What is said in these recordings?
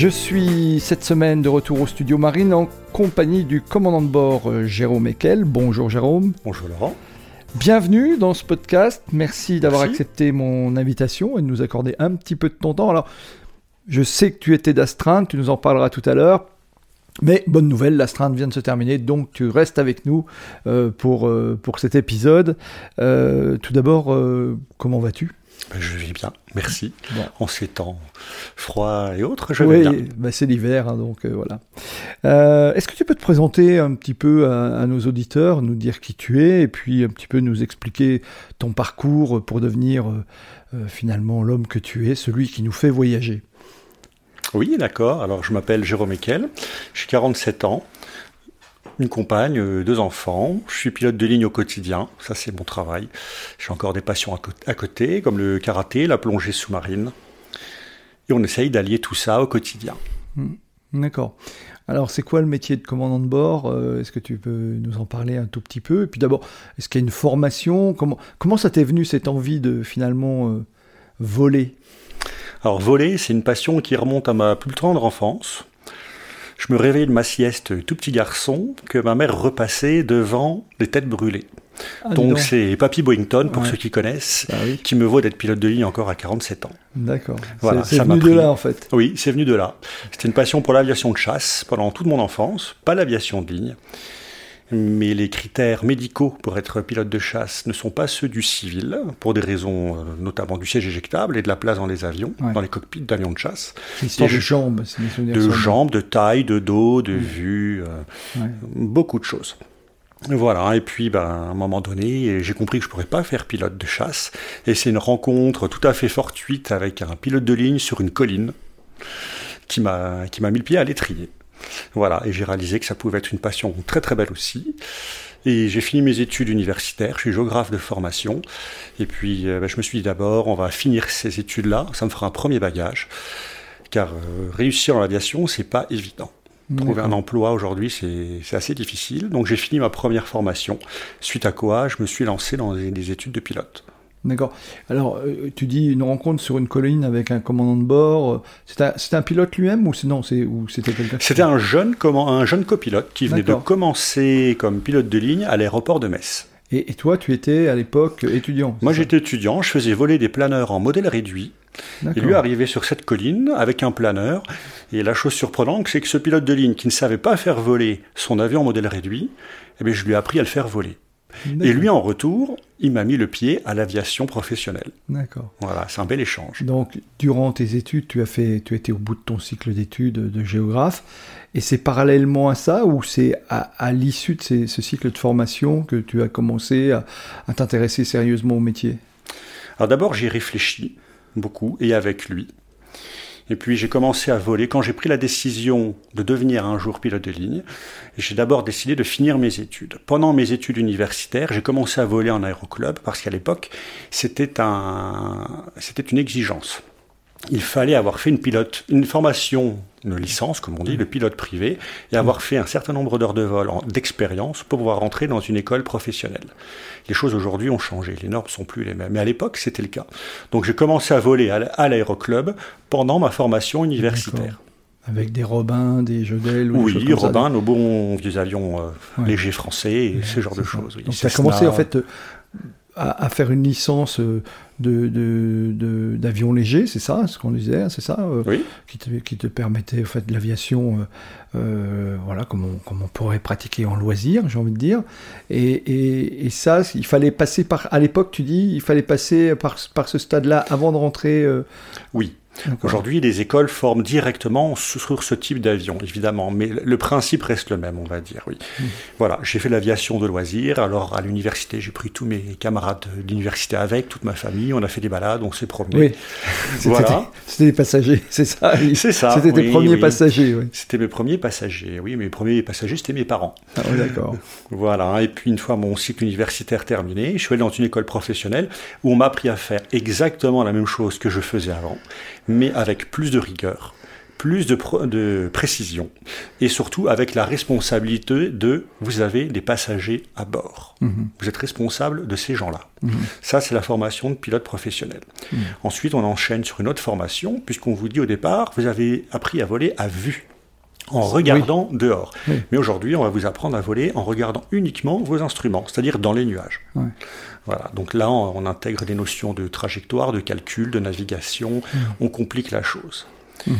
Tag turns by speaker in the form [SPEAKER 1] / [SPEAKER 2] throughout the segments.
[SPEAKER 1] Je suis cette semaine de retour au studio Marine en compagnie du commandant de bord euh, Jérôme Ekel. Bonjour Jérôme.
[SPEAKER 2] Bonjour Laurent.
[SPEAKER 1] Bienvenue dans ce podcast. Merci d'avoir accepté mon invitation et de nous accorder un petit peu de ton temps. Alors, je sais que tu étais d'astreinte, tu nous en parleras tout à l'heure. Mais bonne nouvelle, l'astreinte vient de se terminer, donc tu restes avec nous euh, pour, euh, pour cet épisode. tout d'abord, comment vas-tu?
[SPEAKER 2] Ben, je vais bien, merci. En ces temps froids et autres, je
[SPEAKER 1] vais
[SPEAKER 2] bien.
[SPEAKER 1] Ben c'est l'hiver, hein, donc euh, voilà. Euh, est-ce que tu peux te présenter un petit peu à, nos auditeurs, nous dire qui tu es, et puis un petit peu nous expliquer ton parcours pour devenir euh, finalement l'homme que tu es, celui qui nous fait voyager?
[SPEAKER 2] Oui, d'accord. Alors je m'appelle Jérôme Ekel, j'ai 47 ans une compagne, euh, deux enfants. Je suis pilote de ligne au quotidien, ça c'est mon travail. J'ai encore des passions à côté, comme le karaté, la plongée sous-marine. Et on essaye d'allier tout ça au quotidien.
[SPEAKER 1] Hmm. D'accord. Alors, c'est quoi le métier de commandant de bord euh, Est-ce que tu peux nous en parler un tout petit peu? Et puis d'abord, est-ce qu'il y a une formation? Comment, comment ça t'est venu cette envie de finalement euh, voler?
[SPEAKER 2] Alors, voler, c'est une passion qui remonte à ma plus tendre enfance je me réveille de ma sieste, tout petit garçon, que ma mère repassait devant les têtes brûlées. Ah, donc c'est Papy Boington, pour ceux qui connaissent, bah qui me vaut d'être pilote de ligne encore à 47 ans.
[SPEAKER 1] D'accord. Voilà, c'est venu de là en fait.
[SPEAKER 2] Oui, c'est venu de là. C'était une passion pour l'aviation de chasse pendant toute mon enfance, pas l'aviation de ligne mais les critères médicaux pour être pilote de chasse ne sont pas ceux du civil, pour des raisons euh, notamment du siège éjectable et de la place dans les avions, dans les cockpits d'avions de chasse.
[SPEAKER 1] Histoire de jambes,
[SPEAKER 2] De jambes, de taille, de dos, de vue, euh, beaucoup de choses. Voilà, et puis ben, à un moment donné, j'ai compris que je ne pourrais pas faire pilote de chasse, et c'est une rencontre tout à fait fortuite avec un pilote de ligne sur une colline qui m'a mis le pied à l'étrier. Voilà, et j'ai réalisé que ça pouvait être une passion très très belle aussi. Et j'ai fini mes études universitaires, je suis géographe de formation. Et puis euh, ben, je me suis dit d'abord, on va finir ces études-là, ça me fera un premier bagage. Car euh, réussir en aviation, c'est pas évident. Trouver un emploi aujourd'hui, c'est assez difficile. Donc j'ai fini ma première formation, suite à quoi je me suis lancé dans des études de pilote.
[SPEAKER 1] D'accord. Alors, euh, tu dis une rencontre sur une colline avec un commandant de bord. Euh, c'était un, pilote lui-même ou non c'était quelqu'un
[SPEAKER 2] C'était un jeune, un jeune copilote qui venait de commencer comme pilote de ligne à l'aéroport de Metz.
[SPEAKER 1] Et, toi, tu étais à l'époque étudiant
[SPEAKER 2] Moi, j'étais étudiant. Je faisais voler des planeurs en modèle réduit. Et lui arrivait sur cette colline avec un planeur. Et la chose surprenante, c'est que ce pilote de ligne qui ne savait pas faire voler son avion en modèle réduit, eh bien, je lui ai appris à le faire voler. Et lui, en retour, il m'a mis le pied à l'aviation professionnelle.
[SPEAKER 1] D'accord.
[SPEAKER 2] Voilà, c'est un bel échange.
[SPEAKER 1] Donc, durant tes études, tu as fait, tu étais au bout de ton cycle d'études de géographe, et c'est parallèlement à ça, ou c'est à, l'issue de ce cycle de formation que tu as commencé à, à t'intéresser sérieusement au métier?
[SPEAKER 2] Alors d'abord, j'ai réfléchi beaucoup, et avec lui. Et puis j'ai commencé à voler. Quand j'ai pris la décision de devenir un jour pilote de ligne, j'ai d'abord décidé de finir mes études. Pendant mes études universitaires, j'ai commencé à voler en aéroclub parce qu'à l'époque, c'était un, c'était une exigence il fallait avoir fait une pilote, une formation, une licence, comme on dit, de pilote privé, et avoir fait un certain nombre d'heures de vol, d'expérience, pour pouvoir rentrer dans une école professionnelle. Les choses aujourd'hui ont changé, les normes sont plus les mêmes. Mais à l'époque, c'était le cas. Donc j'ai commencé à voler à l'aéroclub pendant ma formation universitaire.
[SPEAKER 1] Avec des Robins, des Jodel
[SPEAKER 2] ou Oui, Robins, nos bons vieux avions euh, légers français, et ce genre de choses.
[SPEAKER 1] Donc tu as commencé en fait à, faire une licence euh, de, d'avion léger, c'est ça, ce qu'on disait, c'est ça, euh,
[SPEAKER 2] oui.
[SPEAKER 1] qui, te, qui te permettait en fait de l'aviation, euh, voilà, comme on, comme on, pourrait pratiquer en loisir, j'ai envie de dire. Et, et, ça, il fallait passer par, à l'époque, tu dis, il fallait passer par, par ce stade-là avant de rentrer.
[SPEAKER 2] Oui. Aujourd'hui, les écoles forment directement sur ce type d'avion, évidemment, mais le principe reste le même, on va dire, oui. Hmm. Voilà, j'ai fait l'aviation de loisirs, alors à l'université, j'ai pris tous mes camarades d'université avec, toute ma famille, on a fait des balades, on s'est promené.
[SPEAKER 1] Oui, voilà. C'était des passagers, c'est ça?
[SPEAKER 2] C'est ça.
[SPEAKER 1] C'était tes premiers passagers, oui.
[SPEAKER 2] C'était mes premiers passagers, oui, mes premiers passagers, c'était mes parents.
[SPEAKER 1] Ah oui, d'accord.
[SPEAKER 2] voilà, et puis une fois mon cycle universitaire terminé, je suis allé dans une école professionnelle où on m'a appris à faire exactement la même chose que je faisais avant, mais avec plus de rigueur, plus de, de, précision et surtout avec la responsabilité de vous avez des passagers à bord. Mhm. Vous êtes responsable de ces gens-là. Mhm. Ça, c'est la formation de pilote professionnel. Mhm. Ensuite, on enchaîne sur une autre formation puisqu'on vous dit au départ, vous avez appris à voler à vue en regardant dehors. Mais aujourd'hui, on va vous apprendre à voler en regardant uniquement vos instruments, c'est-à-dire dans les nuages. Voilà. Donc là, on, intègre des notions de trajectoire, de calcul, de navigation. Mmh. On complique la chose. Mmh.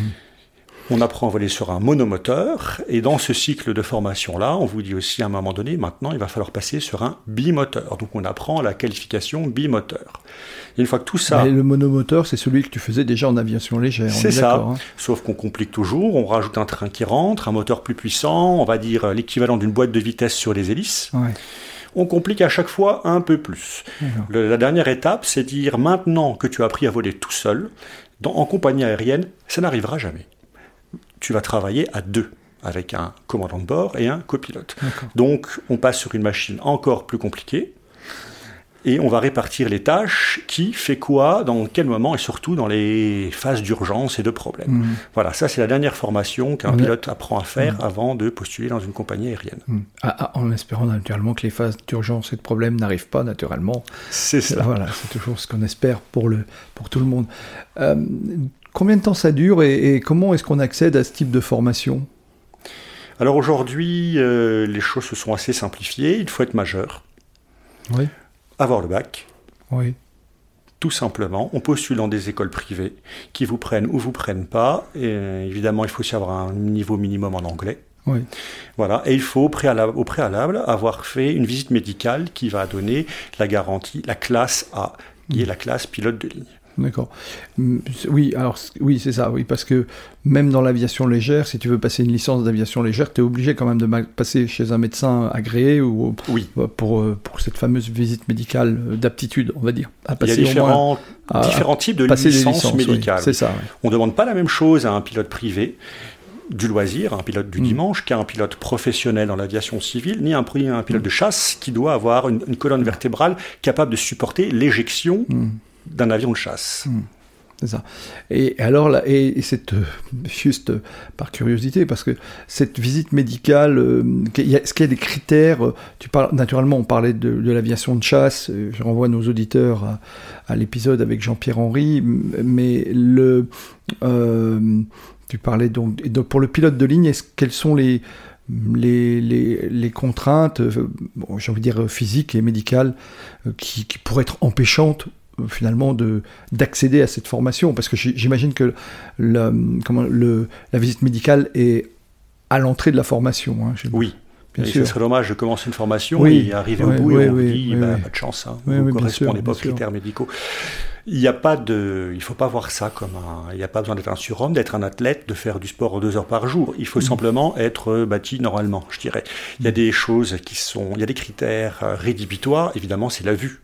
[SPEAKER 2] On apprend à voler sur un monomoteur, et dans ce cycle de formation-là, on vous dit aussi à un moment donné, maintenant, il va falloir passer sur un bimoteur. Donc on apprend la qualification bimoteur. Et une fois que tout ça...
[SPEAKER 1] Mais le monomoteur, c'est celui que tu faisais déjà en aviation légère.
[SPEAKER 2] C'est ça, hein. sauf qu'on complique toujours, on rajoute un train qui rentre, un moteur plus puissant, on va dire l'équivalent d'une boîte de vitesse sur les hélices. Ouais on complique à chaque fois un peu plus. la dernière étape, c'est dire maintenant que tu as appris à voler tout seul, en compagnie aérienne, ça n'arrivera jamais. Tu vas travailler à deux avec un commandant de bord et un copilote. Donc on passe sur une machine encore plus compliquée, et on va répartir les tâches, qui fait quoi, dans quel moment, et surtout dans les phases d'urgence et de problème. Mmh. Voilà, ça c'est la dernière formation qu'un pilote apprend à faire mmh. avant de postuler dans une compagnie aérienne. Mmh.
[SPEAKER 1] Ah, ah, en espérant naturellement que les phases d'urgence et de problème n'arrivent pas naturellement.
[SPEAKER 2] C'est ça.
[SPEAKER 1] Voilà, c'est toujours ce qu'on espère pour, le, pour tout le monde. Euh, combien de temps ça dure et, comment est-ce qu'on accède à ce type de formation?
[SPEAKER 2] Alors aujourd'hui, euh, les choses se sont assez simplifiées. Il faut être majeur.
[SPEAKER 1] Oui
[SPEAKER 2] avoir le bac.
[SPEAKER 1] Oui.
[SPEAKER 2] Tout simplement, on postule dans des écoles privées qui vous prennent ou vous prennent pas. Et évidemment, il faut aussi avoir un niveau minimum en anglais.
[SPEAKER 1] Oui.
[SPEAKER 2] Voilà, et il faut au préalable, au préalable avoir fait une visite médicale qui va donner la garantie, la classe A, qui est la classe pilote de ligne.
[SPEAKER 1] D'accord. Mm, oui, alors oui, c'est ça, oui, parce que même dans l'aviation légère, si tu veux passer une licence d'aviation légère, tu es obligé quand même de passer chez un médecin agréé ou
[SPEAKER 2] oui.
[SPEAKER 1] pour, euh, pour cette fameuse visite médicale euh, d'aptitude, on va dire.
[SPEAKER 2] Il y a différents, différents types de licences, médicales.
[SPEAKER 1] c'est ça.
[SPEAKER 2] On ne demande pas la même chose à un pilote privé du loisir, un pilote du mm. dimanche, qu'à un pilote professionnel dans l'aviation civile, ni un, un pilote mm. de chasse qui doit avoir une, colonne vertébrale capable de supporter l'éjection d'un avion de chasse.
[SPEAKER 1] Hmm. Ça. Et alors et, c'est euh, juste par curiosité, parce que cette visite médicale, euh, est-ce qu'il y a des critères euh, Tu parles naturellement, on parlait de, l'aviation de chasse. Je renvoie nos auditeurs à, l'épisode avec Jean-Pierre Henry, mais le, tu parlais donc, donc pour le pilote de ligne, est-ce quelles sont les les, les, contraintes, j'ai envie de dire physiques et médicales, qui, qui, pourraient être empêchantes finalement de d'accéder à cette formation parce que j'imagine que la, comment, le, la visite médicale est à l'entrée de la formation. Hein,
[SPEAKER 2] oui. Bien sûr. Ce serait dommage de commencer une formation et arriver au bout et on dit bah, pas de chance, hein, vous ne correspondez pas aux critères médicaux. Il n'y a pas de, il faut pas voir ça comme un, il n'y a pas besoin d'être un surhomme, d'être un athlète, de faire du sport deux heures par jour. Il faut mm. simplement être euh, bâti normalement, je dirais. Il y a mm. des choses qui sont, il y a des critères euh, rédhibitoires. Évidemment, c'est la vue.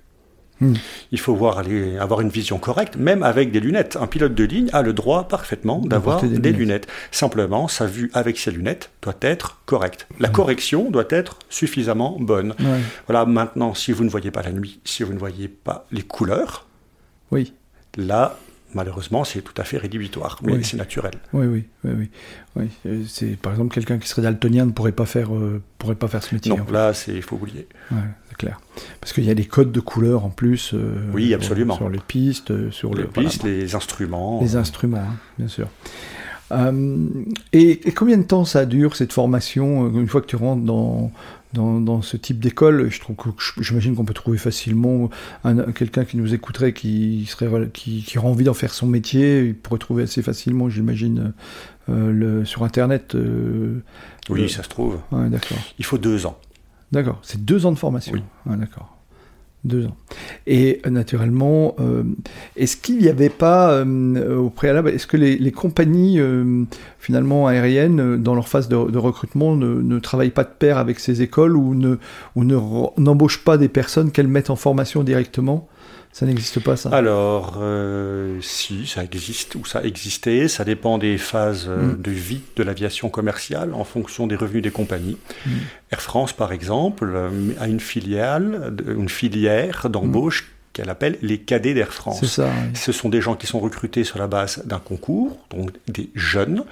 [SPEAKER 2] Hmm. Il faut voir aller, avoir une vision correcte, même avec des lunettes. Un pilote de ligne a le droit parfaitement d'avoir des, lunettes. Simplement, sa vue avec ses lunettes doit être correcte. La correction doit être suffisamment bonne. Voilà, maintenant, si vous ne voyez pas la nuit, si vous ne voyez pas les couleurs,
[SPEAKER 1] oui.
[SPEAKER 2] là, malheureusement, c'est tout à fait rédhibitoire, mais c'est naturel.
[SPEAKER 1] Oui, oui, oui, oui. Euh, c'est par exemple quelqu'un qui serait daltonien ne pourrait pas faire, euh, pourrait pas faire ce métier.
[SPEAKER 2] Non, là, c'est il faut oublier.
[SPEAKER 1] c'est clair. Parce qu'il y a des codes de couleurs en plus. Euh,
[SPEAKER 2] oui, absolument.
[SPEAKER 1] Sur les pistes, sur
[SPEAKER 2] les pistes, les instruments.
[SPEAKER 1] Les instruments, hein, bien sûr. et, combien de temps ça dure cette formation une fois que tu rentres dans, dans, ce type d'école. Je trouve que j'imagine qu'on peut trouver facilement quelqu'un qui nous écouterait, qui serait qui, qui aurait envie d'en faire son métier. Il pourrait trouver assez facilement, j'imagine, euh, le, sur Internet. Euh,
[SPEAKER 2] oui, ça se trouve.
[SPEAKER 1] d'accord.
[SPEAKER 2] Il faut deux ans.
[SPEAKER 1] D'accord. C'est deux ans de formation. Oui. d'accord. Deux ans. Et naturellement, est-ce qu'il n'y avait pas au préalable, est-ce que les, compagnies finalement aériennes, dans leur phase de, recrutement, ne, travaillent pas de pair avec ces écoles ou ne n'embauchent pas des personnes qu'elles mettent en formation directement? Ça n'existe pas, ça
[SPEAKER 2] Alors, euh, si, ça existe, ou ça existait. Ça dépend des phases euh, mm. de vie de l'aviation commerciale en fonction des revenus des compagnies. Mm. Air France, par exemple, euh, a une filiale, une filière d'embauche mm. qu'elle appelle les cadets d'Air France.
[SPEAKER 1] Ça,
[SPEAKER 2] Ce sont des gens qui sont recrutés sur la base d'un concours, donc des jeunes,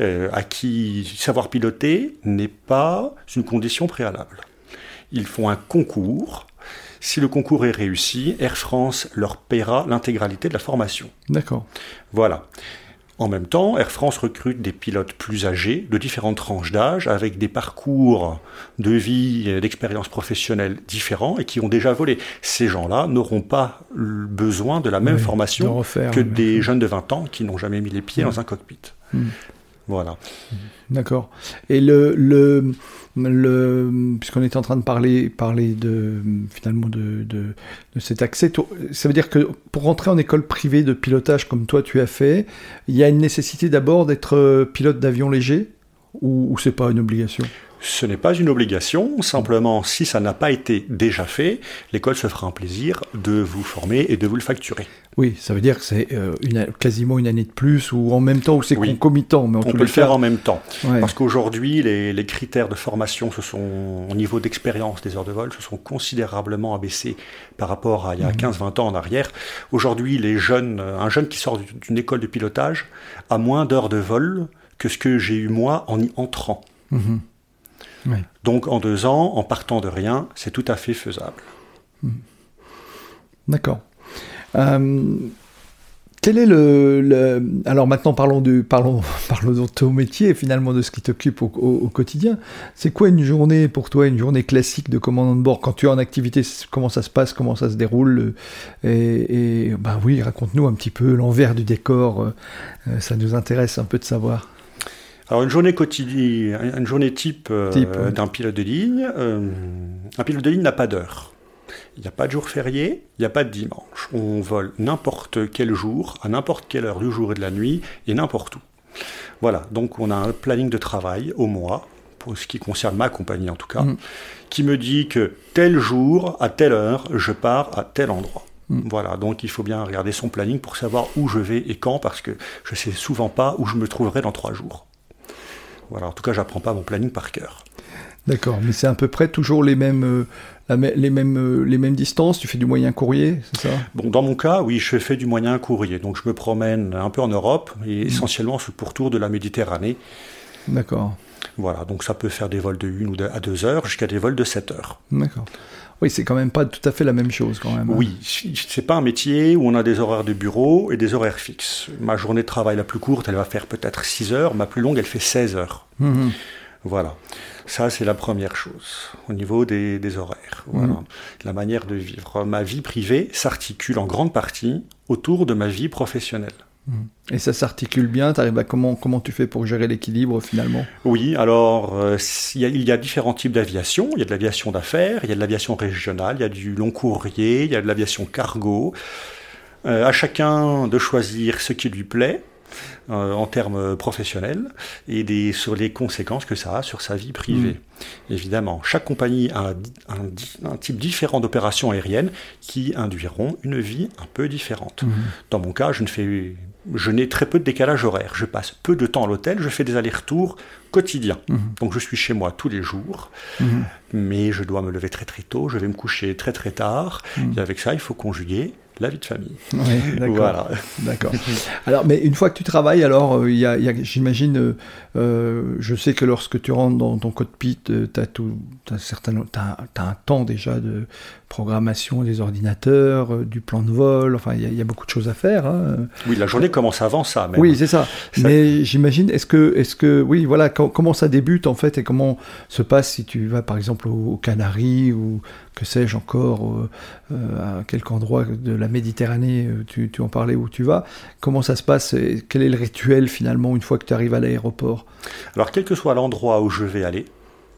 [SPEAKER 2] à qui savoir piloter n'est pas une condition préalable. Ils font un concours si le concours est réussi, Air France leur paiera l'intégralité de la formation.
[SPEAKER 1] D'accord.
[SPEAKER 2] Voilà. En même temps, Air France recrute des pilotes plus âgés, de différentes tranches d'âge, avec des parcours de vie et d'expérience professionnelle différents et qui ont déjà volé. Ces gens-là n'auront pas besoin de la même formation que des jeunes de 20 ans qui n'ont jamais mis les pieds dans un cockpit. Hmm. Voilà.
[SPEAKER 1] D'accord. Et le, le, le puisqu'on est en train de parler, de, finalement de, cet accès, ça veut dire que pour rentrer en école privée de pilotage comme toi tu as fait, il y a une nécessité d'abord d'être euh, pilote d'avion léger ou c'est pas une obligation?
[SPEAKER 2] Ce n'est pas une obligation, simplement si ça n'a pas été déjà fait, l'école se fera un plaisir de vous former et de vous le facturer.
[SPEAKER 1] Oui, ça veut dire que c'est euh, quasiment une année de plus ou en même temps ou c'est concomitant.
[SPEAKER 2] Mais on peut le faire en même temps. Parce qu'aujourd'hui, les, critères de formation se sont, au niveau d'expérience des heures de vol, se sont considérablement abaissés par rapport à il y a 15-20 mhm. ans en arrière. Aujourd'hui, les jeunes, un jeune qui sort d'une école de pilotage a moins d'heures de vol que ce que j'ai eu moi en y entrant. Donc en deux ans, en partant de rien, c'est tout à fait faisable. Hmm.
[SPEAKER 1] D'accord. Euh, quel est le, Alors maintenant, parlons, du, parlons, parlons de ton métier, finalement, de ce qui t'occupe au, quotidien. C'est quoi une journée pour toi, une journée classique de commandant de bord? Quand tu es en activité, comment ça se passe, comment ça se déroule? Et, et ben oui, raconte-nous un petit peu l'envers du décor. Euh, ça nous intéresse un peu de savoir.
[SPEAKER 2] Alors une journée quotidienne, une journée type, euh, d'un pilote de ligne, euh, un pilote de ligne n'a pas d'heure. Il n'y a pas de jour férié, il n'y a pas de dimanche. On vole n'importe quel jour, à n'importe quelle heure du jour et de la nuit, et n'importe où. Voilà, donc on a un planning de travail au mois, pour ce qui concerne ma compagnie en tout cas, mm. qui me dit que tel jour, à telle heure, je pars à tel endroit. Mm. Voilà, donc il faut bien regarder son planning pour savoir où je vais et quand, parce que je ne sais souvent pas où je me trouverai dans trois jours. Voilà, en tout cas, j'apprends pas mon planning par cœur.
[SPEAKER 1] D'accord, mais c'est à peu près toujours les mêmes, euh, les mêmes, euh, les mêmes distances? Tu fais du moyen courrier, c'est ça?
[SPEAKER 2] Bon, dans mon cas, oui, je fais du moyen courrier. Donc, je me promène un peu en Europe et mmh. essentiellement sur le pourtour de la Méditerranée.
[SPEAKER 1] D'accord.
[SPEAKER 2] Voilà, donc ça peut faire des vols de 1 ou à 2 heures jusqu'à des vols de 7 heures.
[SPEAKER 1] D'accord. Oui, c'est quand même pas tout à fait la même chose quand même. Hein.
[SPEAKER 2] Oui, c'est pas un métier où on a des horaires de bureau et des horaires fixes. Ma journée de travail la plus courte, elle va faire peut-être 6 heures, ma plus longue, elle fait 16 heures. Mhm. Voilà. Ça, c'est la première chose au niveau des, horaires. Voilà. Mhm. La manière de vivre. Ma vie privée s'articule en grande partie autour de ma vie professionnelle.
[SPEAKER 1] Mm. Et ça s'articule bien à comment, comment tu fais pour gérer l'équilibre finalement?
[SPEAKER 2] Oui, alors euh, il, y a, différents types d'aviation. Il y a de l'aviation d'affaires, il y a de l'aviation régionale, il y a du long courrier, il y a de l'aviation cargo. Euh, à chacun de choisir ce qui lui plaît. Euh, en termes professionnels et des, sur les conséquences que ça a sur sa vie privée. Mm. Évidemment, chaque compagnie a un, un, type différent d'opérations aériennes qui induiront une vie un peu différente. Mm. Dans mon cas, je ne fais je n'ai très peu de décalage horaire. Je passe peu de temps à l'hôtel, je fais des allers-retours quotidiens. Mhm. Donc je suis chez moi tous les jours, mhm. mais je dois me lever très très tôt, je vais me coucher très très tard. Mhm. Et avec ça, il faut conjuguer la vie de famille.
[SPEAKER 1] d'accord. Voilà. D'accord. Alors, mais une fois que tu travailles, alors, euh, il y a, j'imagine, euh, euh, je sais que lorsque tu rentres dans ton cockpit, tu as, tout, as, un temps déjà de programmation des ordinateurs, du plan de vol, enfin, il y, a beaucoup de choses à faire. Hein.
[SPEAKER 2] Oui, la journée commence avant ça. Même.
[SPEAKER 1] Oui, c'est ça. Mais j'imagine, est-ce que, est-ce que, oui, voilà, comment ça débute en fait et comment se passe si tu vas par exemple aux Canaries ou que sais-je encore, à quelque endroit de la Méditerranée, euh, tu, en parlais où tu vas. Comment ça se passe Quel est le rituel finalement une fois que tu arrives à l'aéroport?
[SPEAKER 2] Alors quel que soit l'endroit où je vais aller,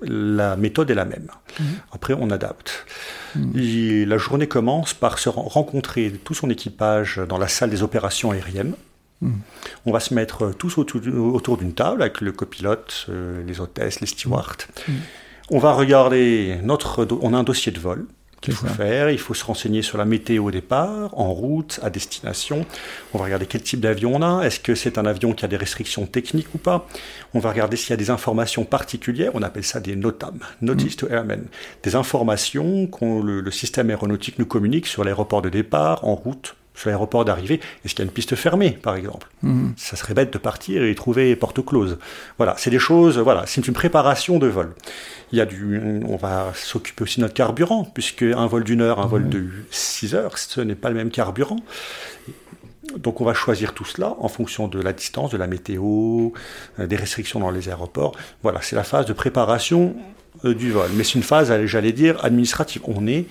[SPEAKER 2] la méthode est la même. Mhm. Après, on adapte. Mhm. la journée commence par se rencontrer tout son équipage dans la salle des opérations aériennes. Mhm. On va se mettre tous autour, d'une table avec le copilote, euh, les hôtesses, les stewards. On va regarder notre. On a un dossier de vol qu'il faut faire. Il faut se renseigner sur la météo au départ, en route, à destination. On va regarder quel type d'avion on a. Est-ce que c'est un avion qui a des restrictions techniques ou pas? On va regarder s'il y a des informations particulières. On appelle ça des NOTAM, Notice mm. to Airmen. Des informations que le, le système aéronautique nous communique sur l'aéroport de départ, en route, sur l'aéroport d'arrivée, est-ce qu'il y a une piste fermée, par exemple? Mhm. Ça serait bête de partir et trouver porte close. Voilà, c'est des choses, voilà, c'est une préparation de vol. Il y a du, on va s'occuper aussi de notre carburant, puisque un vol d'une heure, un vol de 6 heures, ce n'est pas le même carburant. Donc on va choisir tout cela en fonction de la distance, de la météo, euh, des restrictions dans les aéroports. Voilà, c'est la phase de préparation euh, du vol. Mais c'est une phase, j'allais dire, administrative. On est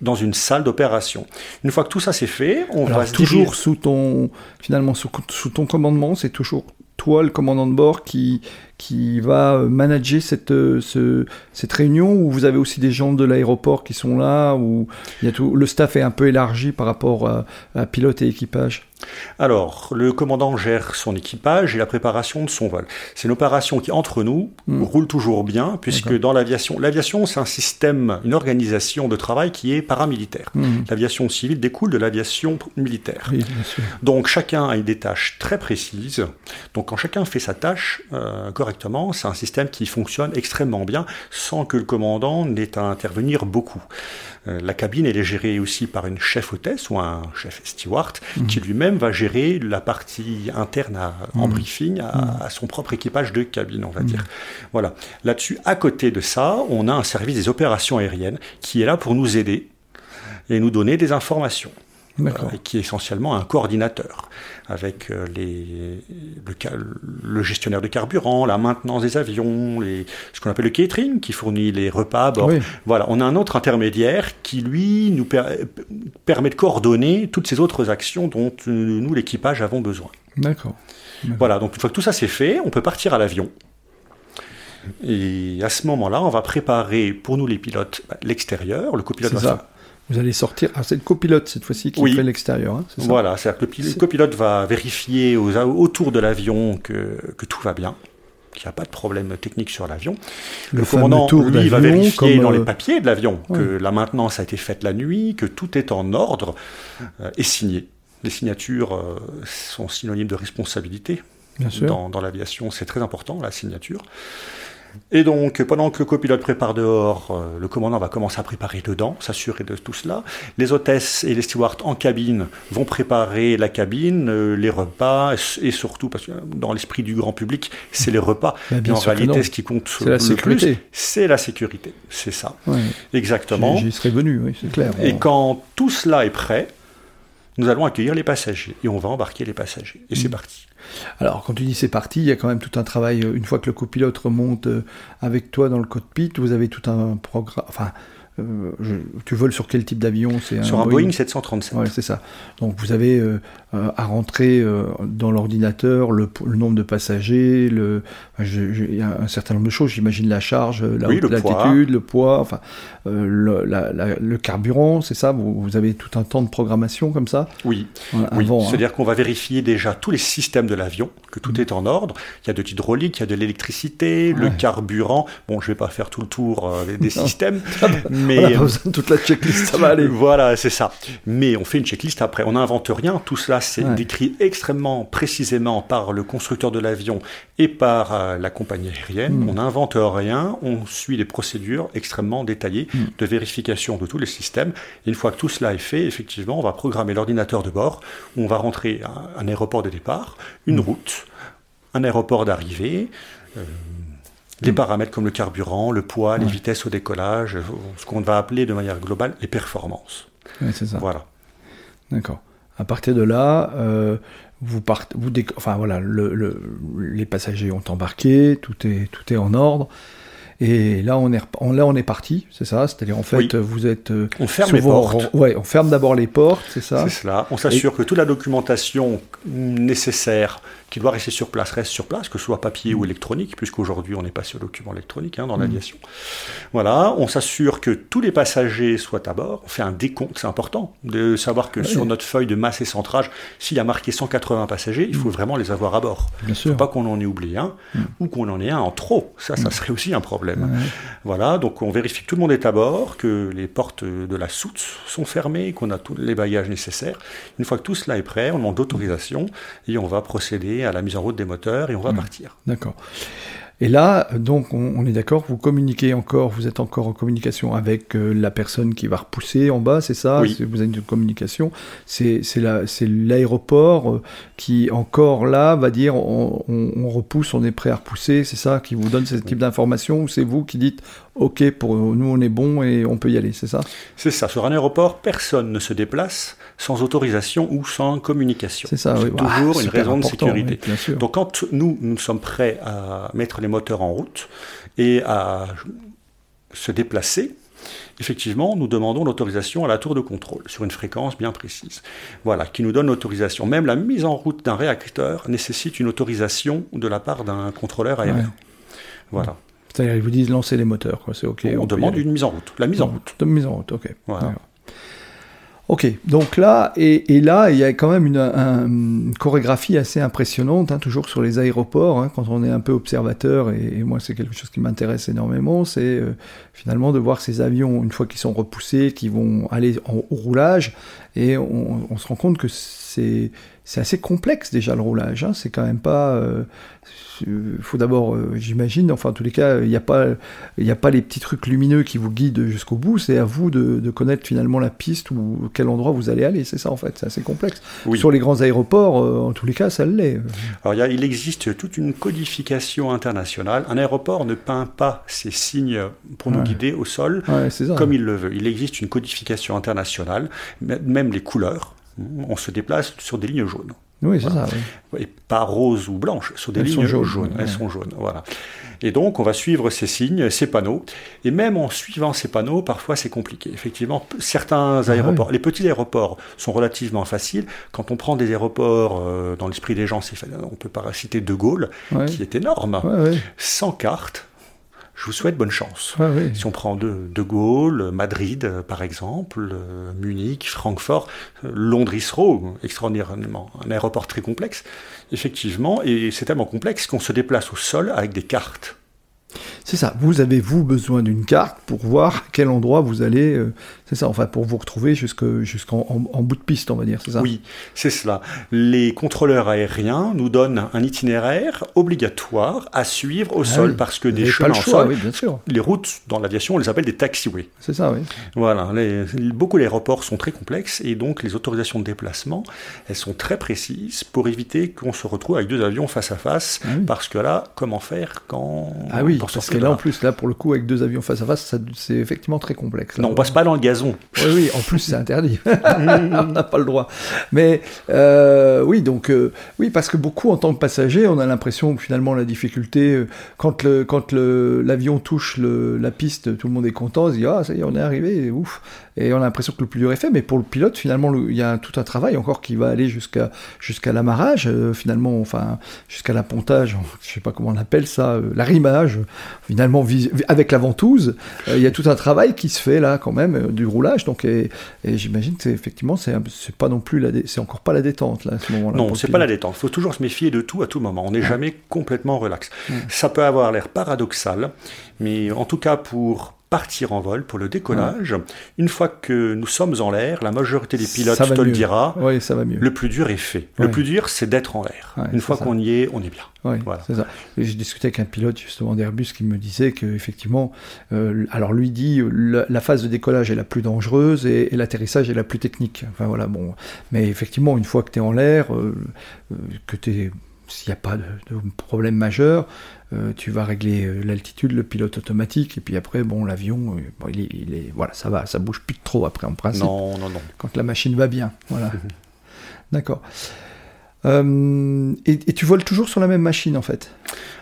[SPEAKER 2] dans une salle d'opération. Une fois que tout ça c'est fait, on va
[SPEAKER 1] toujours sous ton finalement sous, sous ton commandement, c'est toujours toi le commandant de bord qui qui va manager cette, euh, ce, cette réunion où vous avez aussi des gens de l'aéroport qui sont là, où il y a tout, le staff est un peu élargi par rapport à, pilote et équipage?
[SPEAKER 2] Alors, le commandant gère son équipage et la préparation de son vol. C'est une opération qui, entre nous, hmm. roule toujours bien, puisque dans l'aviation, l'aviation, c'est un système, une organisation de travail qui est paramilitaire. Hmm. L'aviation civile découle de l'aviation militaire. Donc, chacun a des tâches très précises. Donc, quand chacun fait sa tâche, euh, correctement, c'est un système qui fonctionne extrêmement bien sans que le commandant n'ait à intervenir beaucoup. Euh, la cabine, elle est gérée aussi par une chef hôtesse ou un chef steward mhm. qui lui-même va gérer la partie interne en mhm. briefing à, mhm. à, son propre équipage de cabine, on va dire. Voilà. Là-dessus, à côté de ça, on a un service des opérations aériennes qui est là pour nous aider et nous donner des informations. Euh, qui est essentiellement un coordinateur avec euh, les, le, gestionnaire de carburant, la maintenance des avions, les, ce qu'on appelle le catering qui fournit les repas Voilà, on a un autre intermédiaire qui lui nous permet de coordonner toutes ces autres actions dont euh, nous l'équipage avons besoin.
[SPEAKER 1] D'accord.
[SPEAKER 2] Voilà, donc une fois que tout ça c'est fait, on peut partir à l'avion. Et à ce moment-là, on va préparer pour nous les pilotes bah, l'extérieur. Le copilote va
[SPEAKER 1] vous allez sortir. Ah, c'est le copilote cette fois-ci qui fait l'extérieur. Hein,
[SPEAKER 2] voilà, c'est-à-dire que le, copilote va vérifier autour de l'avion que, tout va bien, qu'il n'y a pas de problème technique sur l'avion. Le, commandant, lui, va vérifier dans les euh, papiers de l'avion que la maintenance a été faite la nuit, que tout est en ordre euh, et signé. Les signatures euh, sont synonymes de responsabilité. Bien sûr. Dans, dans l'aviation, c'est très important, la signature. Et donc, pendant que le copilote prépare dehors, euh, le commandant va commencer à préparer dedans, s'assurer de tout cela. Les hôtesses et les stewards en cabine vont préparer la cabine, euh, les repas, et surtout, parce que dans l'esprit du grand public, c'est les repas. Mais en réalité, ce qui compte le plus, c'est la sécurité. C'est ça. Exactement.
[SPEAKER 1] J'y serais venu, oui, c'est clair.
[SPEAKER 2] Et quand tout cela est prêt, nous allons accueillir les passagers et on va embarquer les passagers. Et c'est mm. parti.
[SPEAKER 1] Alors, quand tu dis c'est parti, il y a quand même tout un travail. Euh, une fois que le copilote remonte euh, avec toi dans le cockpit, vous avez tout un programme. Enfin, euh, tu voles sur quel type d'avion?
[SPEAKER 2] C'est Sur un Boeing, 737.
[SPEAKER 1] Ouais, c'est ça. Donc vous avez euh, euh, à rentrer dans l'ordinateur le, nombre de passagers, le, il y a un certain nombre de choses. J'imagine la charge, la l'altitude, le poids, enfin le, le, carburant, c'est ça? Vous, avez tout un temps de programmation comme ça?
[SPEAKER 2] Oui. Hein. C'est-à-dire qu'on va vérifier déjà tous les systèmes de l'avion, que tout mm. est en ordre. Il y a de l'hydraulique, il y a de l'électricité, le carburant. Bon, je vais pas faire tout le tour des systèmes. Ah bah,
[SPEAKER 1] mais on a besoin de toute la checklist, ça va aller.
[SPEAKER 2] Voilà, c'est ça. Mais on fait une checklist après. On n'invente rien. Tout cela, c'est décrit extrêmement précisément par le constructeur de l'avion et par euh, la compagnie aérienne. Hmm. On n'invente rien. On suit des procédures extrêmement détaillées hmm. de vérification de tous les systèmes. Et une fois que tout cela est fait, effectivement, on va programmer l'ordinateur de bord. On va rentrer un, un aéroport de départ, une hmm. route, un aéroport d'arrivée. Euh, des paramètres comme le carburant, le poids, les vitesses au décollage, ce qu'on va appeler de manière globale les performances.
[SPEAKER 1] C'est ça. Voilà. D'accord. À partir de là, euh, vous partez, vous enfin voilà, le, les passagers ont embarqué, tout est tout est en ordre. Et là, on est, là, on est parti, c'est ça? C'est-à-dire, en fait, vous êtes. Euh,
[SPEAKER 2] on ferme les portes.
[SPEAKER 1] ouais, on ferme d'abord les portes, c'est ça?
[SPEAKER 2] C'est cela. On s'assure que toute la documentation nécessaire qui doit rester sur place reste sur place, que ce soit papier ou électronique, puisqu'aujourd'hui on est passé au document électronique hein, dans l'aviation. Voilà, on s'assure que tous les passagers soient à bord, on fait un décompte, c'est important de savoir que sur notre feuille de masse et centrage, s'il y a marqué 180 passagers, il faut vraiment les avoir à bord. Il ne faut pas qu'on en ait oublié un, ou qu'on en ait un en trop, ça, ça serait aussi un problème. Voilà, donc on vérifie que tout le monde est à bord, que les portes de la soute sont fermées, qu'on a tous les bagages nécessaires. Une fois que tout cela est prêt, on demande l'autorisation et on va procéder à la mise en route des moteurs et on va partir.
[SPEAKER 1] D'accord. Et là, donc, on, est d'accord, vous communiquez encore, vous êtes encore en communication avec euh, la personne qui va repousser en bas, c'est ça?
[SPEAKER 2] Oui.
[SPEAKER 1] Vous avez une communication. C'est l'aéroport euh, qui, encore là, va dire on, on, repousse, on est prêt à repousser, c'est ça qui vous donne ce type d'information ou c'est vous qui dites OK, pour nous, on est bon et on peut y aller, c'est ça?
[SPEAKER 2] C'est ça. Sur un aéroport, personne ne se déplace sans autorisation ou sans communication.
[SPEAKER 1] C'est ça, oui.
[SPEAKER 2] toujours ah, une raison de sécurité. Donc, quand nous, nous sommes prêts à mettre les moteurs en route et à se déplacer, effectivement, nous demandons l'autorisation à la tour de contrôle sur une fréquence bien précise. Voilà, qui nous donne l'autorisation. Même la mise en route d'un réacteur nécessite une autorisation de la part d'un contrôleur aérien. Voilà.
[SPEAKER 1] C'est-à-dire, ils vous disent lancer les moteurs, c'est OK.
[SPEAKER 2] On, demande une mise en route. La mise en route.
[SPEAKER 1] De mise en route, OK. Ok, donc là, et, là, il y a quand même une, chorégraphie assez impressionnante, hein, toujours sur les aéroports, hein, quand on est un peu observateur, et, moi c'est quelque chose qui m'intéresse énormément, c'est euh, finalement de voir ces avions, une fois qu'ils sont repoussés, qui vont aller en, au roulage, et on, se rend compte que c'est assez complexe déjà le roulage, hein, c'est quand même pas... Euh, il faut d'abord, euh, j'imagine, enfin en tous les cas, il n'y a, pas, a pas les petits trucs lumineux qui vous guident jusqu'au bout, c'est à vous de, connaître finalement la piste ou quel endroit vous allez aller, c'est ça en fait, c'est assez complexe. Sur les grands aéroports, euh, en tous les cas, ça l'est.
[SPEAKER 2] Alors il, existe toute une codification internationale. Un aéroport ne peint pas ses signes pour nous guider au sol comme il le veut. Il existe une codification internationale, même les couleurs. On se déplace sur des lignes jaunes.
[SPEAKER 1] Oui, c'est ça.
[SPEAKER 2] Et pas rose ou blanche, sur des lignes jaunes. Elles sont jaunes, voilà. Et donc, on va suivre ces signes, ces panneaux. Et même en suivant ces panneaux, parfois, c'est compliqué. Effectivement, certains ah aéroports, les petits aéroports sont relativement faciles. Quand on prend des aéroports euh, dans l'esprit des gens, on peut pas citer De Gaulle, qui est énorme, sans carte je vous souhaite bonne chance. Si on prend de, de, Gaulle, Madrid par exemple, euh, Munich, Francfort, euh, Londres Heathrow, extraordinairement, un aéroport très complexe, effectivement, et c'est tellement complexe qu'on se déplace au sol avec des cartes.
[SPEAKER 1] C'est ça, vous avez vous besoin d'une carte pour voir à quel endroit vous allez, euh, c'est ça, enfin pour vous retrouver jusqu'en en, bout de piste, on va dire, c'est ça?
[SPEAKER 2] Oui, c'est cela. Les contrôleurs aériens nous donnent un itinéraire obligatoire à suivre au ah sol parce que des chemins sol,
[SPEAKER 1] bien sûr.
[SPEAKER 2] les routes dans l'aviation, on les appelle des taxiways.
[SPEAKER 1] C'est ça, oui.
[SPEAKER 2] Voilà, les, beaucoup d'aéroports sont très complexes et donc les autorisations de déplacement, elles sont très précises pour éviter qu'on se retrouve avec deux avions face à face ah parce que là, comment faire quand...
[SPEAKER 1] Ah oui, parce que là, en plus, là, pour le coup, avec deux avions face à face, c'est effectivement très complexe.
[SPEAKER 2] non, on passe pas dans le
[SPEAKER 1] Oui, oui, en plus, c'est interdit. on n'a pas le droit. Mais euh, oui, donc, euh, oui, parce que beaucoup, en tant que passager, on a l'impression que finalement, la difficulté, euh, quand le quand l'avion touche le, la piste, tout le monde est content, on se dit, ah, ça y est, on est arrivé, ouf et on a l'impression que le plus dur est fait, mais pour le pilote, finalement, il y a tout un travail encore qui va aller jusqu'à jusqu'à l'amarrage, euh, finalement, enfin, jusqu'à l'appontage, je sais pas comment on appelle ça, l'arrimage, finalement, avec la ventouse, il y a tout un travail qui se fait là, quand même, du roulage, donc, et, j'imagine que effectivement, c'est pas non plus la, c'est encore pas la détente, là, à ce moment-là.
[SPEAKER 2] Non, c'est pas la détente, il faut toujours se méfier de tout à tout moment, on n'est jamais complètement relax. Ça peut avoir l'air paradoxal, mais en tout cas, pour partir en vol pour le décollage. Une fois que nous sommes en l'air, la majorité des pilotes te le dira.
[SPEAKER 1] Oui, ça va mieux.
[SPEAKER 2] Le plus dur est fait. Le plus dur, c'est d'être en l'air. Une fois qu'on y est, on est bien.
[SPEAKER 1] voilà. c'est ça. J'ai discuté avec un pilote justement d'Airbus qui me disait que effectivement, euh, alors lui dit la, phase de décollage est la plus dangereuse et, l'atterrissage est la plus technique. Enfin voilà, bon. Mais effectivement, une fois que tu es en l'air, euh, euh, que tu es s'il n'y a pas de, problème majeur, euh, tu vas régler euh, l'altitude, le pilote automatique, et puis après, bon, l'avion, euh, il, est, voilà, ça va, ça bouge plus de trop après en principe.
[SPEAKER 2] Non, non, non.
[SPEAKER 1] Quand la machine va bien, voilà. D'accord. Euh, et, tu voles toujours sur la même machine en fait?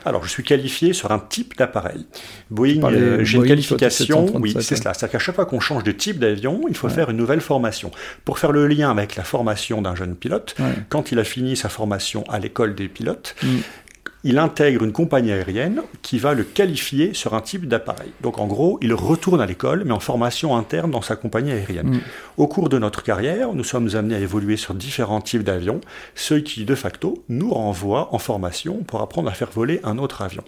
[SPEAKER 2] Alors, je suis qualifié sur un type d'appareil. Boeing, euh, j'ai une qualification, oui, c'est cela. C'est-à-dire qu'à chaque fois qu'on change de type d'avion, il faut faire une nouvelle formation. Pour faire le lien avec la formation d'un jeune pilote, quand il a fini sa formation à l'école des pilotes, mm il intègre une compagnie aérienne qui va le qualifier sur un type d'appareil. Donc en gros, il retourne à l'école, mais en formation interne dans sa compagnie aérienne. Mm. Au cours de notre carrière, nous sommes amenés à évoluer sur différents types d'avions, ce qui de facto nous renvoie en formation pour apprendre à faire voler un autre avion.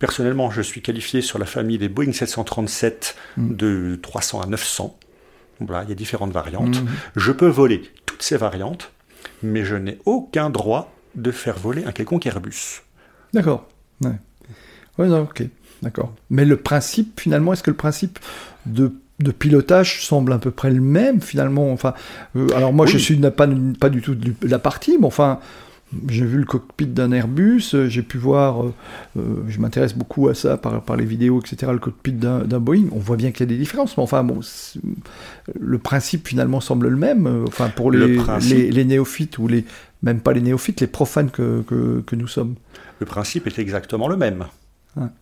[SPEAKER 2] Personnellement, je suis qualifié sur la famille des Boeing 737 mm. de 300 à 900. Voilà, il y a différentes variantes. Mm. Je peux voler toutes ces variantes, mais je n'ai aucun droit de faire voler un quelconque Airbus.
[SPEAKER 1] D'accord. Ouais. ouais non, ok. D'accord. Mais le principe, finalement, est-ce que le principe de, de, pilotage semble à peu près le même, finalement? Enfin, euh, alors moi, je suis pas, pas du tout de la partie, mais enfin, j'ai vu le cockpit d'un Airbus, euh, j'ai pu voir, euh, je m'intéresse beaucoup à ça par, par les vidéos, etc., le cockpit d'un Boeing. On voit bien qu'il y a des différences, mais enfin, bon, le principe finalement semble le même. Enfin, pour les, les, les, néophytes ou les, même pas les néophytes, les profanes que, que, que nous sommes
[SPEAKER 2] le principe est exactement le même.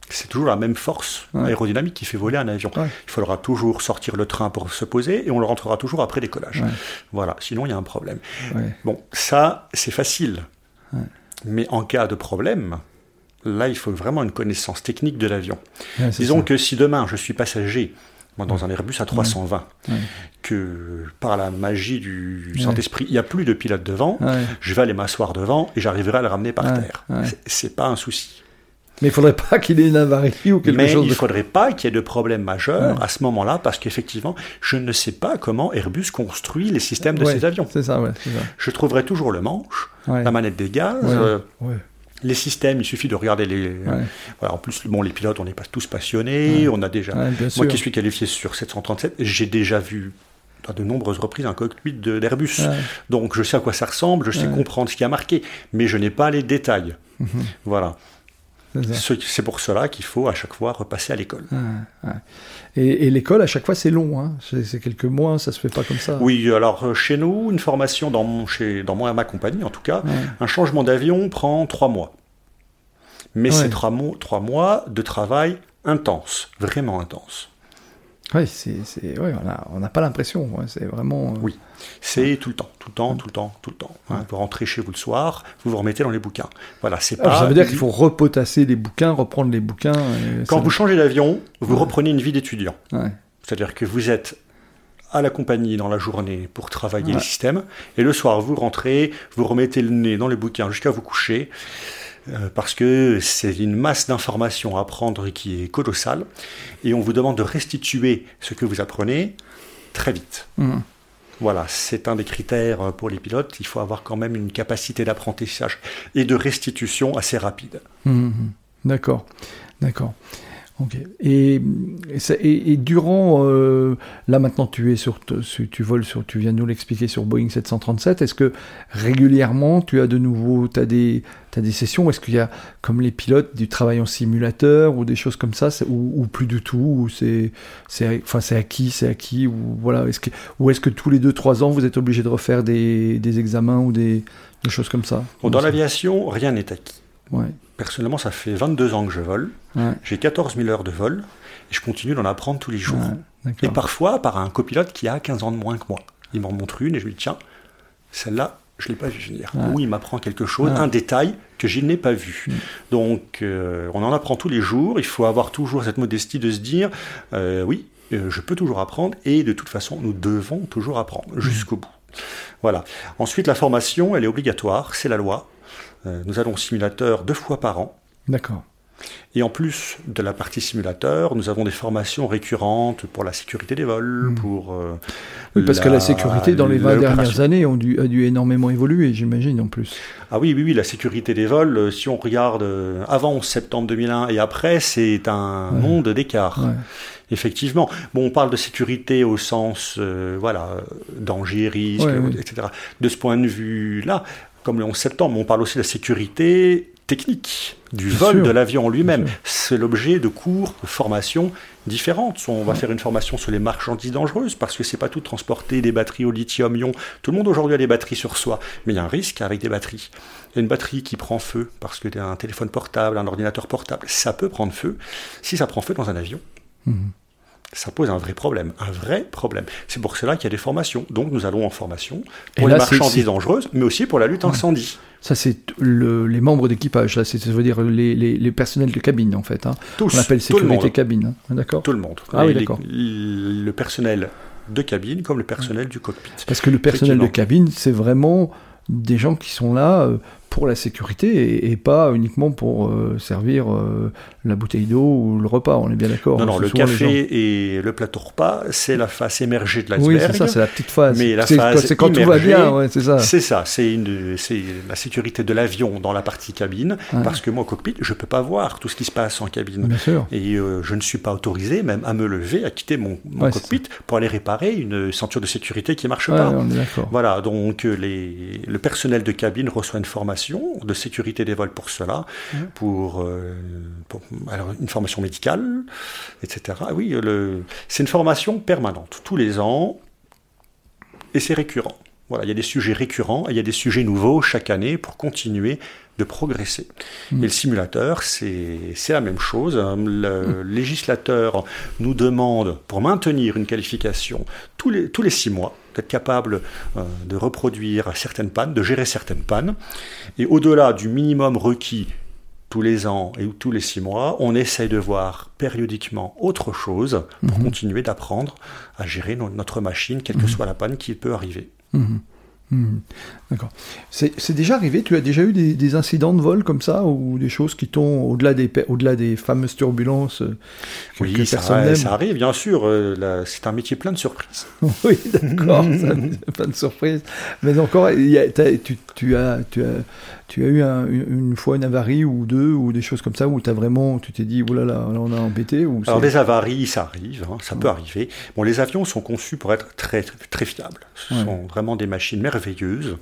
[SPEAKER 2] C'est toujours la même force aérodynamique qui fait voler un avion. Il faudra toujours sortir le train pour se poser et on le rentrera toujours après décollage. Voilà, sinon il y a un problème. Bon, ça, c'est facile. Mais en cas de problème, là, il faut vraiment une connaissance technique de l'avion. Disons que si demain je suis passager dans un Airbus à 320, que par la magie du Saint-Esprit, il n'y a plus de pilote devant, je vais aller m'asseoir devant et j'arriverai à le ramener par terre. C'est pas un souci.
[SPEAKER 1] Mais il faudrait pas qu'il ait une avarie ou quelque
[SPEAKER 2] Mais
[SPEAKER 1] chose.
[SPEAKER 2] il ne faudrait pas qu'il y ait de problème majeur à ce moment-là, parce qu'effectivement, je ne sais pas comment Airbus construit les systèmes de ses avions.
[SPEAKER 1] C'est ça, ouais,
[SPEAKER 2] Je trouverai toujours le manche, la manette des gaz, euh, les systèmes, il suffit de regarder les. Voilà, en plus, bon, les pilotes, on n'est pas tous passionnés. On a déjà. moi qui suis qualifié sur 737, j'ai déjà vu à de nombreuses reprises un cockpit d'Airbus. Donc je sais à quoi ça ressemble, je sais comprendre ce qui a marqué, mais je n'ai pas les détails. Mhm. Voilà. C'est pour cela qu'il faut à chaque fois repasser à l'école.
[SPEAKER 1] Et, l'école, à chaque fois, c'est long. Hein. C'est quelques mois, ça se fait pas comme ça.
[SPEAKER 2] Oui, alors euh, chez nous, une formation dans, mon, chez, dans moi, ma compagnie en tout cas, un changement d'avion prend trois mois. Mais c'est trois, trois mois de travail intense, vraiment intense.
[SPEAKER 1] Oui, c'est, on n'a pas l'impression. c'est vraiment. Euh,
[SPEAKER 2] oui, c'est tout le temps, tout le temps, tout le temps, tout le temps. Hein. Vous rentrez chez vous le soir, vous vous remettez dans les bouquins. Voilà, c'est
[SPEAKER 1] pas. ça veut dire qu'il faut repotasser les bouquins, reprendre les bouquins.
[SPEAKER 2] Quand vous changez d'avion, vous reprenez une vie d'étudiant. C'est-à-dire que vous êtes à la compagnie dans la journée pour travailler les systèmes, et le soir vous rentrez, vous remettez le nez dans les bouquins jusqu'à vous coucher. Euh, parce que c'est une masse d'informations à apprendre qui est colossale, et on vous demande de restituer ce que vous apprenez très vite. Mmh. Voilà, c'est un des critères pour les pilotes. Il faut avoir quand même une capacité d'apprentissage et de restitution assez rapide.
[SPEAKER 1] Mmh, mmh. D'accord, Et, et, durant, euh, là maintenant tu es sur, tu voles sur, tu viens de nous l'expliquer sur Boeing 737, est-ce que régulièrement tu as de nouveau, tu as des, as des sessions, est-ce qu'il y a comme les pilotes du travail en simulateur ou des choses comme ça, ou, plus du tout, ou c'est, enfin c'est acquis, c'est acquis, ou voilà, est-ce que, ou est-ce que tous les 2-3 ans vous êtes obligé de refaire des, des examens ou des, des, choses comme ça?
[SPEAKER 2] Dans l'aviation, rien n'est acquis. Ouais. Personnellement, ça fait 22 ans que je vole. J'ai 14 000 heures de vol et je continue d'en apprendre tous les jours. et parfois par un copilote qui a 15 ans de moins que moi. Il m'en montre une et je lui dis tiens, celle-là, je ne l'ai pas vu venir. Ou il m'apprend quelque chose, un détail que je n'ai pas vu. Mm. Donc euh, on en apprend tous les jours. Il faut avoir toujours cette modestie de se dire euh, oui, euh, je peux toujours apprendre et de toute façon, nous devons toujours apprendre mm. jusqu'au bout. Voilà. Ensuite, la formation, elle est obligatoire, c'est la loi. Euh, nous allons au simulateur deux fois par an.
[SPEAKER 1] D'accord.
[SPEAKER 2] Et en plus de la partie simulateur, nous avons des formations récurrentes pour la sécurité des vols, hmm. pour...
[SPEAKER 1] Euh, oui, parce que la sécurité dans les 20 dernières années a dû, a dû énormément évoluer, j'imagine, en plus.
[SPEAKER 2] Ah oui, oui, oui, la sécurité des vols, euh, si on regarde avant septembre 2001 et après, c'est un monde d'écart. Effectivement. Bon, on parle de sécurité au sens, voilà, danger, risque, etc. De ce point de vue-là, comme le 11 septembre, on parle aussi de la sécurité technique du vol de l'avion en lui-même. C'est l'objet de cours, de formations différentes. On va faire une formation sur les marchandises dangereuses parce que c'est pas tout transporter des batteries au lithium-ion. Tout le monde aujourd'hui a des batteries sur soi, mais il y a un risque avec des batteries. Il y a une batterie qui prend feu parce que un téléphone portable, un ordinateur portable, ça peut prendre feu. Si ça prend feu dans un avion, mhm. Ça pose un vrai problème, un vrai problème. C'est pour cela qu'il y a des formations. Donc nous allons en formation pour les marchandises dangereuses, mais aussi pour la lutte incendie.
[SPEAKER 1] Ça, c'est les membres d'équipage, ça, veut dire les, les, personnels de cabine, en fait. Hein. On appelle sécurité cabine, hein. d'accord
[SPEAKER 2] Tout le monde. Ah oui, d'accord. Le personnel de cabine comme le personnel du cockpit.
[SPEAKER 1] Parce que le personnel de cabine, c'est vraiment des gens qui sont là euh, pour la sécurité et, pas uniquement pour euh, servir euh, la bouteille d'eau ou le repas, on est bien d'accord.
[SPEAKER 2] Non, non, le café et le plateau repas, c'est la face émergée de l'iceberg.
[SPEAKER 1] Oui, c'est ça, c'est la petite phase.
[SPEAKER 2] Mais la phase
[SPEAKER 1] c'est quand tout va bien, ouais, c'est ça.
[SPEAKER 2] C'est ça, c'est la sécurité de l'avion dans la partie cabine, parce que moi, au cockpit, je ne peux pas voir tout ce qui se passe en cabine.
[SPEAKER 1] Bien sûr.
[SPEAKER 2] Et euh, je ne suis pas autorisé même à me lever, à quitter mon, cockpit pour aller réparer une ceinture de sécurité qui ne marche pas.
[SPEAKER 1] On est d'accord.
[SPEAKER 2] Voilà, donc les, le personnel de cabine reçoit une formation de sécurité des vols pour cela, pour, euh, pour alors, une formation médicale, etc. Ah oui, c'est une formation permanente, tous les ans, et c'est récurrent. Voilà, il y a des sujets récurrents et il y a des sujets nouveaux chaque année pour continuer de progresser. Et le simulateur, c'est la même chose. Le hmm. législateur nous demande, pour maintenir une qualification, tous les, tous les six mois, d'être capable euh, de reproduire certaines pannes, de gérer certaines pannes. Et au-delà du minimum requis tous les ans et tous les six mois, on essaye de voir périodiquement autre chose pour mhm. continuer d'apprendre à gérer notre machine, quelle que mhm. soit la panne qui peut arriver.
[SPEAKER 1] Mhm. D'accord. C'est déjà arrivé, tu as déjà eu des, incidents de vol comme ça, ou des choses qui t'ont, au-delà des, au -delà des fameuses turbulences euh,
[SPEAKER 2] Oui, ça, ça, arrive, bien sûr. Euh, c'est un métier plein de surprises.
[SPEAKER 1] oui, d'accord, plein de surprises. Mais encore, tu, tu, as, tu as tu as eu une, fois une avarie ou deux ou des choses comme ça où as vraiment, tu t'es dit, oulala, là, là, on a embêté ou
[SPEAKER 2] Alors des avaries, ça arrive, hein, ça peut arriver. Bon, les avions sont conçus pour être très, très, fiables. Ce sont vraiment des machines merveilleuses.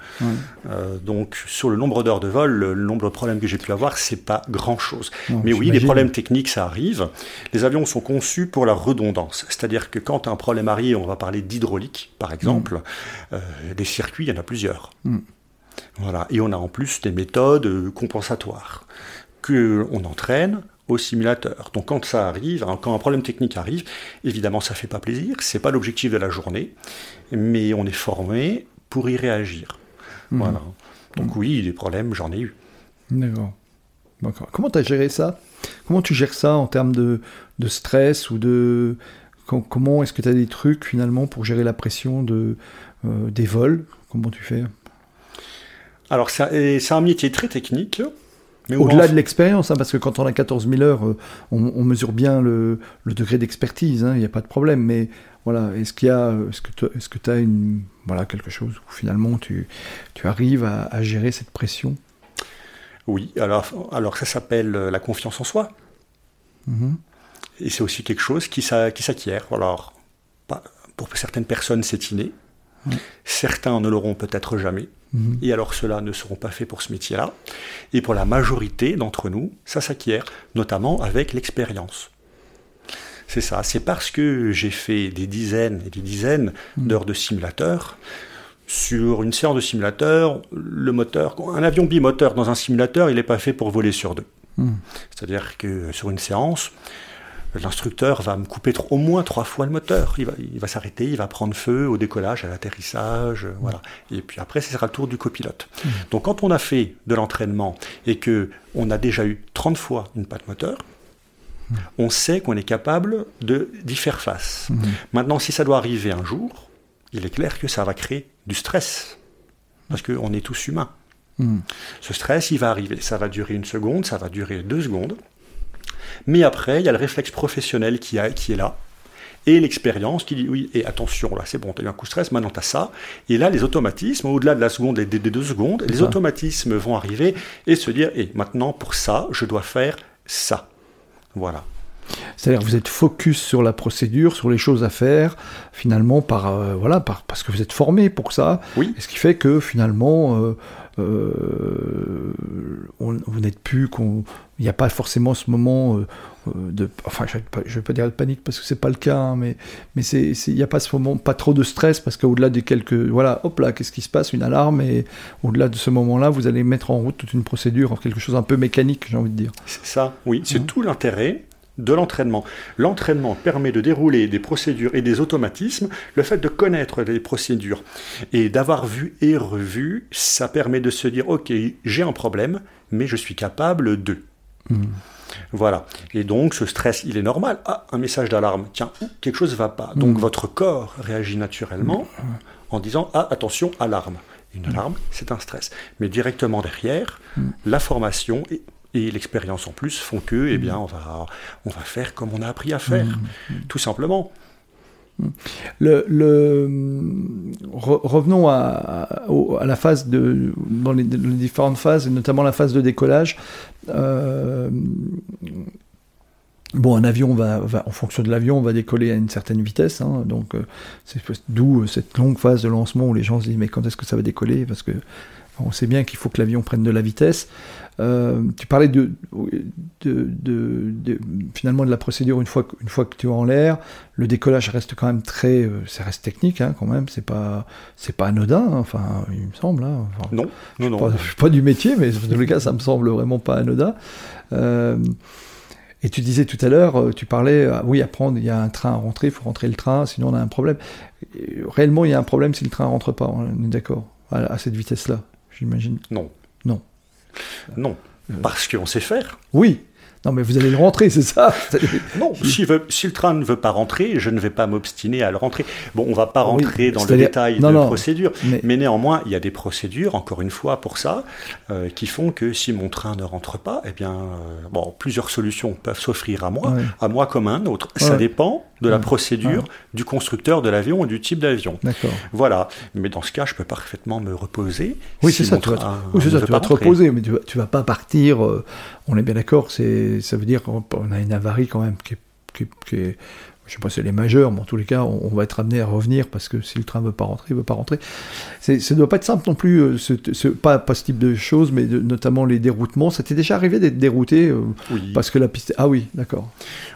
[SPEAKER 2] Euh, donc sur le nombre d'heures de vol, le nombre de problèmes que j'ai pu avoir, c'est pas grand-chose. Mais oui, les problèmes techniques, ça arrive. Les avions sont conçus pour la redondance. C'est-à-dire que quand un problème arrive, on va parler d'hydraulique, par exemple, mm. euh, des circuits, il y en a plusieurs. Mm. Voilà. Et on a en plus des méthodes euh, compensatoires qu'on entraîne au simulateur. Donc quand ça arrive, hein, quand un problème technique arrive, évidemment ça fait pas plaisir, c'est pas l'objectif de la journée, mais on est formé pour y réagir. Mmh. Voilà. Donc oui, des problèmes, j'en ai eu.
[SPEAKER 1] D'accord. Comment tu as géré ça? Comment tu gères ça en termes de, stress ou de... Comment est-ce que tu as des trucs finalement pour gérer la pression de, euh, des vols? Comment tu fais?
[SPEAKER 2] Alors, c'est un métier très technique.
[SPEAKER 1] Au-delà de l'expérience, hein, parce que quand on a 14 000 heures, euh, on, mesure bien le, degré d'expertise, hein, il n'y a pas de problème. Mais voilà, est-ce qu'il y a, est-ce que tu as une, voilà, quelque chose où finalement tu, tu arrives à, gérer cette pression?
[SPEAKER 2] Oui, alors, alors ça s'appelle euh, la confiance en soi. Mm-hmm. Et c'est aussi quelque chose qui, qui s'acquiert. Alors, pour certaines personnes, c'est inné. Certains ne l'auront peut-être jamais. Mhm. Et alors ceux-là ne seront pas faits pour ce métier-là. Et pour la majorité d'entre nous, ça s'acquiert, notamment avec l'expérience. C'est ça, c'est parce que j'ai fait des dizaines et des dizaines mhm. d'heures de simulateur. Sur une séance de simulateur, le moteur, un avion bimoteur dans un simulateur, il n'est pas fait pour voler sur deux. Mhm. C'est-à-dire que sur une séance, l'instructeur va me couper au moins trois fois le moteur. Il va, il va s'arrêter, il va prendre feu au décollage, à l'atterrissage, euh, voilà. Et puis après, ce sera le tour du copilote. Mmh. Donc quand on a fait de l'entraînement et que on a déjà eu 30 fois une patte moteur, mmh. on sait qu'on est capable d'y faire face. Mmh. Maintenant, si ça doit arriver un jour, il est clair que ça va créer du stress. Parce qu'on est tous humains. Ce stress, il va arriver. Ça va durer une seconde, ça va durer deux secondes. Mais après, il y a le réflexe professionnel qui, a, qui est là, et l'expérience qui dit oui, et attention, là c'est bon, tu as eu un coup de stress, maintenant tu as ça. Et là, les automatismes, au-delà de la seconde et des, deux secondes, les automatismes vont arriver et se dire, et maintenant pour ça, je dois faire ça. Voilà.
[SPEAKER 1] C'est-à-dire que vous êtes focus sur la procédure, sur les choses à faire, finalement, par, euh, voilà, par, parce que vous êtes formé pour ça.
[SPEAKER 2] Oui.
[SPEAKER 1] Et ce qui fait que finalement, euh, on- vous n'êtes plus. qu'on- Il n'y a pas forcément ce moment euh, euh, de. Enfin, je ne vais pas dire de panique parce que c'est pas le cas, hein, mais mais c'est il n'y a pas ce moment, pas trop de stress parce qu'au-delà des quelques. Voilà, hop là, qu'est-ce qui se passe? Une alarme, et au-delà de ce moment-là, vous allez mettre en route toute une procédure, quelque chose un peu mécanique, j'ai envie de dire.
[SPEAKER 2] C'est ça, oui. C'est
[SPEAKER 1] Mhm.
[SPEAKER 2] tout l'intérêt de l'entraînement. L'entraînement permet de dérouler des procédures et des automatismes. Le fait de connaître les procédures et d'avoir vu et revu, ça permet de se dire, OK, j'ai un problème, mais je suis capable de.
[SPEAKER 1] Mhm.
[SPEAKER 2] Voilà. Et donc, ce stress, il est normal. Ah, un message d'alarme. Tiens, quelque chose ne va pas. Donc,
[SPEAKER 1] Mhm.
[SPEAKER 2] votre corps réagit naturellement en disant, ah, attention, alarme. Une alarme, c'est un stress. Mais directement derrière,
[SPEAKER 1] Mhm.
[SPEAKER 2] l'information et, et l'expérience en plus font que, eh bien, on va, on va faire comme on a appris à faire. Tout simplement.
[SPEAKER 1] Le, le- re- revenons à, à- au- à la phase de dans les, les différentes phases, et notamment la phase de décollage. Euh, bon, un avion va, va- en fonction de l'avion, on va décoller à une certaine vitesse, hein, donc euh, c'est d'où euh, cette longue phase de lancement où les gens se disent mais quand est-ce que ça va décoller? Parce que on sait bien qu'il faut que l'avion prenne de la vitesse. Euh, tu parlais de, de, de- de- finalement de la procédure une fois, que- une fois que tu es en l'air. Le décollage reste quand même très, euh, ça reste technique hein, quand même. C'est pas, c'est pas anodin. hein, enfin, il me semble. hein, enfin,
[SPEAKER 2] Non, non, non.
[SPEAKER 1] pas, je suis pas du métier, mais dans les cas, ça me semble vraiment pas anodin. Euh, et tu disais tout à l'heure, euh, tu parlais, ah oui, à prendre, il y a un train à rentrer, il faut rentrer le train, sinon on a un problème. Réellement, il y a un problème si le train rentre pas, on est d'accord, à, à cette vitesse-là, j'imagine?
[SPEAKER 2] Non.
[SPEAKER 1] Non.
[SPEAKER 2] Non. Parce qu'on sait faire.
[SPEAKER 1] Oui, non, mais vous allez le rentrer, c'est ça
[SPEAKER 2] Non, veut- si le train ne veut pas rentrer, je ne vais pas m'obstiner à le rentrer. Bon, on va pas
[SPEAKER 1] Oui,
[SPEAKER 2] rentrer dans le détail
[SPEAKER 1] non,
[SPEAKER 2] de
[SPEAKER 1] non,
[SPEAKER 2] procédure,
[SPEAKER 1] mais-
[SPEAKER 2] mais... néanmoins, il y a des procédures, encore une fois, pour ça, euh, qui font que si mon train ne rentre pas, eh bien, euh, bon, plusieurs solutions peuvent s'offrir à moi,
[SPEAKER 1] Ouais.
[SPEAKER 2] à moi comme à un autre. Ça dépend de la procédure du constructeur de l'avion et du type d'avion.
[SPEAKER 1] D'accord.
[SPEAKER 2] Voilà. Mais dans ce cas, je peux parfaitement me reposer.
[SPEAKER 1] Oui,
[SPEAKER 2] si
[SPEAKER 1] c'est ça, tu vas, te- oui, ça, tu vas
[SPEAKER 2] pas
[SPEAKER 1] te reposer, mais tu vas, tu vas pas partir, euh, on est bien d'accord, c'est, ça veut dire qu'on on a une avarie quand même qui est, qui est- qui est- je sais pas si elle est majeure, mais en tous les cas, on, on va être amené à revenir parce que si le train veut pas rentrer, il veut pas rentrer. C'est, ça doit pas être simple non plus, euh, ce, ce- pas, pas ce type de choses, mais de- notamment les déroutements. Ça t'est déjà arrivé d'être dérouté euh,
[SPEAKER 2] Oui.
[SPEAKER 1] parce que la piste. Ah oui, d'accord.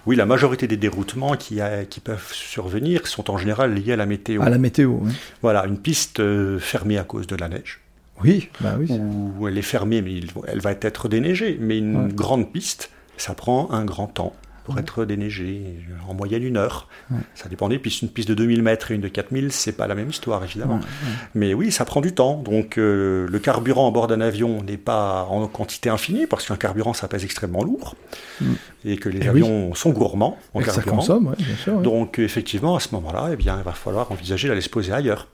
[SPEAKER 2] Oui, la majorité des déroutements qui, a- qui peuvent survenir sont en général liés à la météo.
[SPEAKER 1] À la météo. oui.
[SPEAKER 2] Voilà, une piste euh, fermée à cause de la neige,
[SPEAKER 1] Oui, bah oui.
[SPEAKER 2] ou elle est fermée mais elle va être déneigée. Mais une
[SPEAKER 1] Ouais.
[SPEAKER 2] grande piste, ça prend un grand temps pour être déneigée, euh, en moyenne une heure.
[SPEAKER 1] Ouais.
[SPEAKER 2] Ça dépend des pistes. Une piste de 2000 mètres et une de 4000, c'est pas la même histoire évidemment.
[SPEAKER 1] Ouais, ouais.
[SPEAKER 2] Mais oui, ça prend du temps. Donc euh, le carburant à bord d'un avion n'est pas en quantité infinie parce qu'un carburant ça pèse extrêmement lourd
[SPEAKER 1] Mm.
[SPEAKER 2] et que les
[SPEAKER 1] Eh oui.
[SPEAKER 2] avions sont gourmands en
[SPEAKER 1] Et que ça
[SPEAKER 2] carburant.
[SPEAKER 1] consomme, bien sûr.
[SPEAKER 2] Donc effectivement, à ce moment-là, eh bien, il va falloir envisager d'aller se poser ailleurs.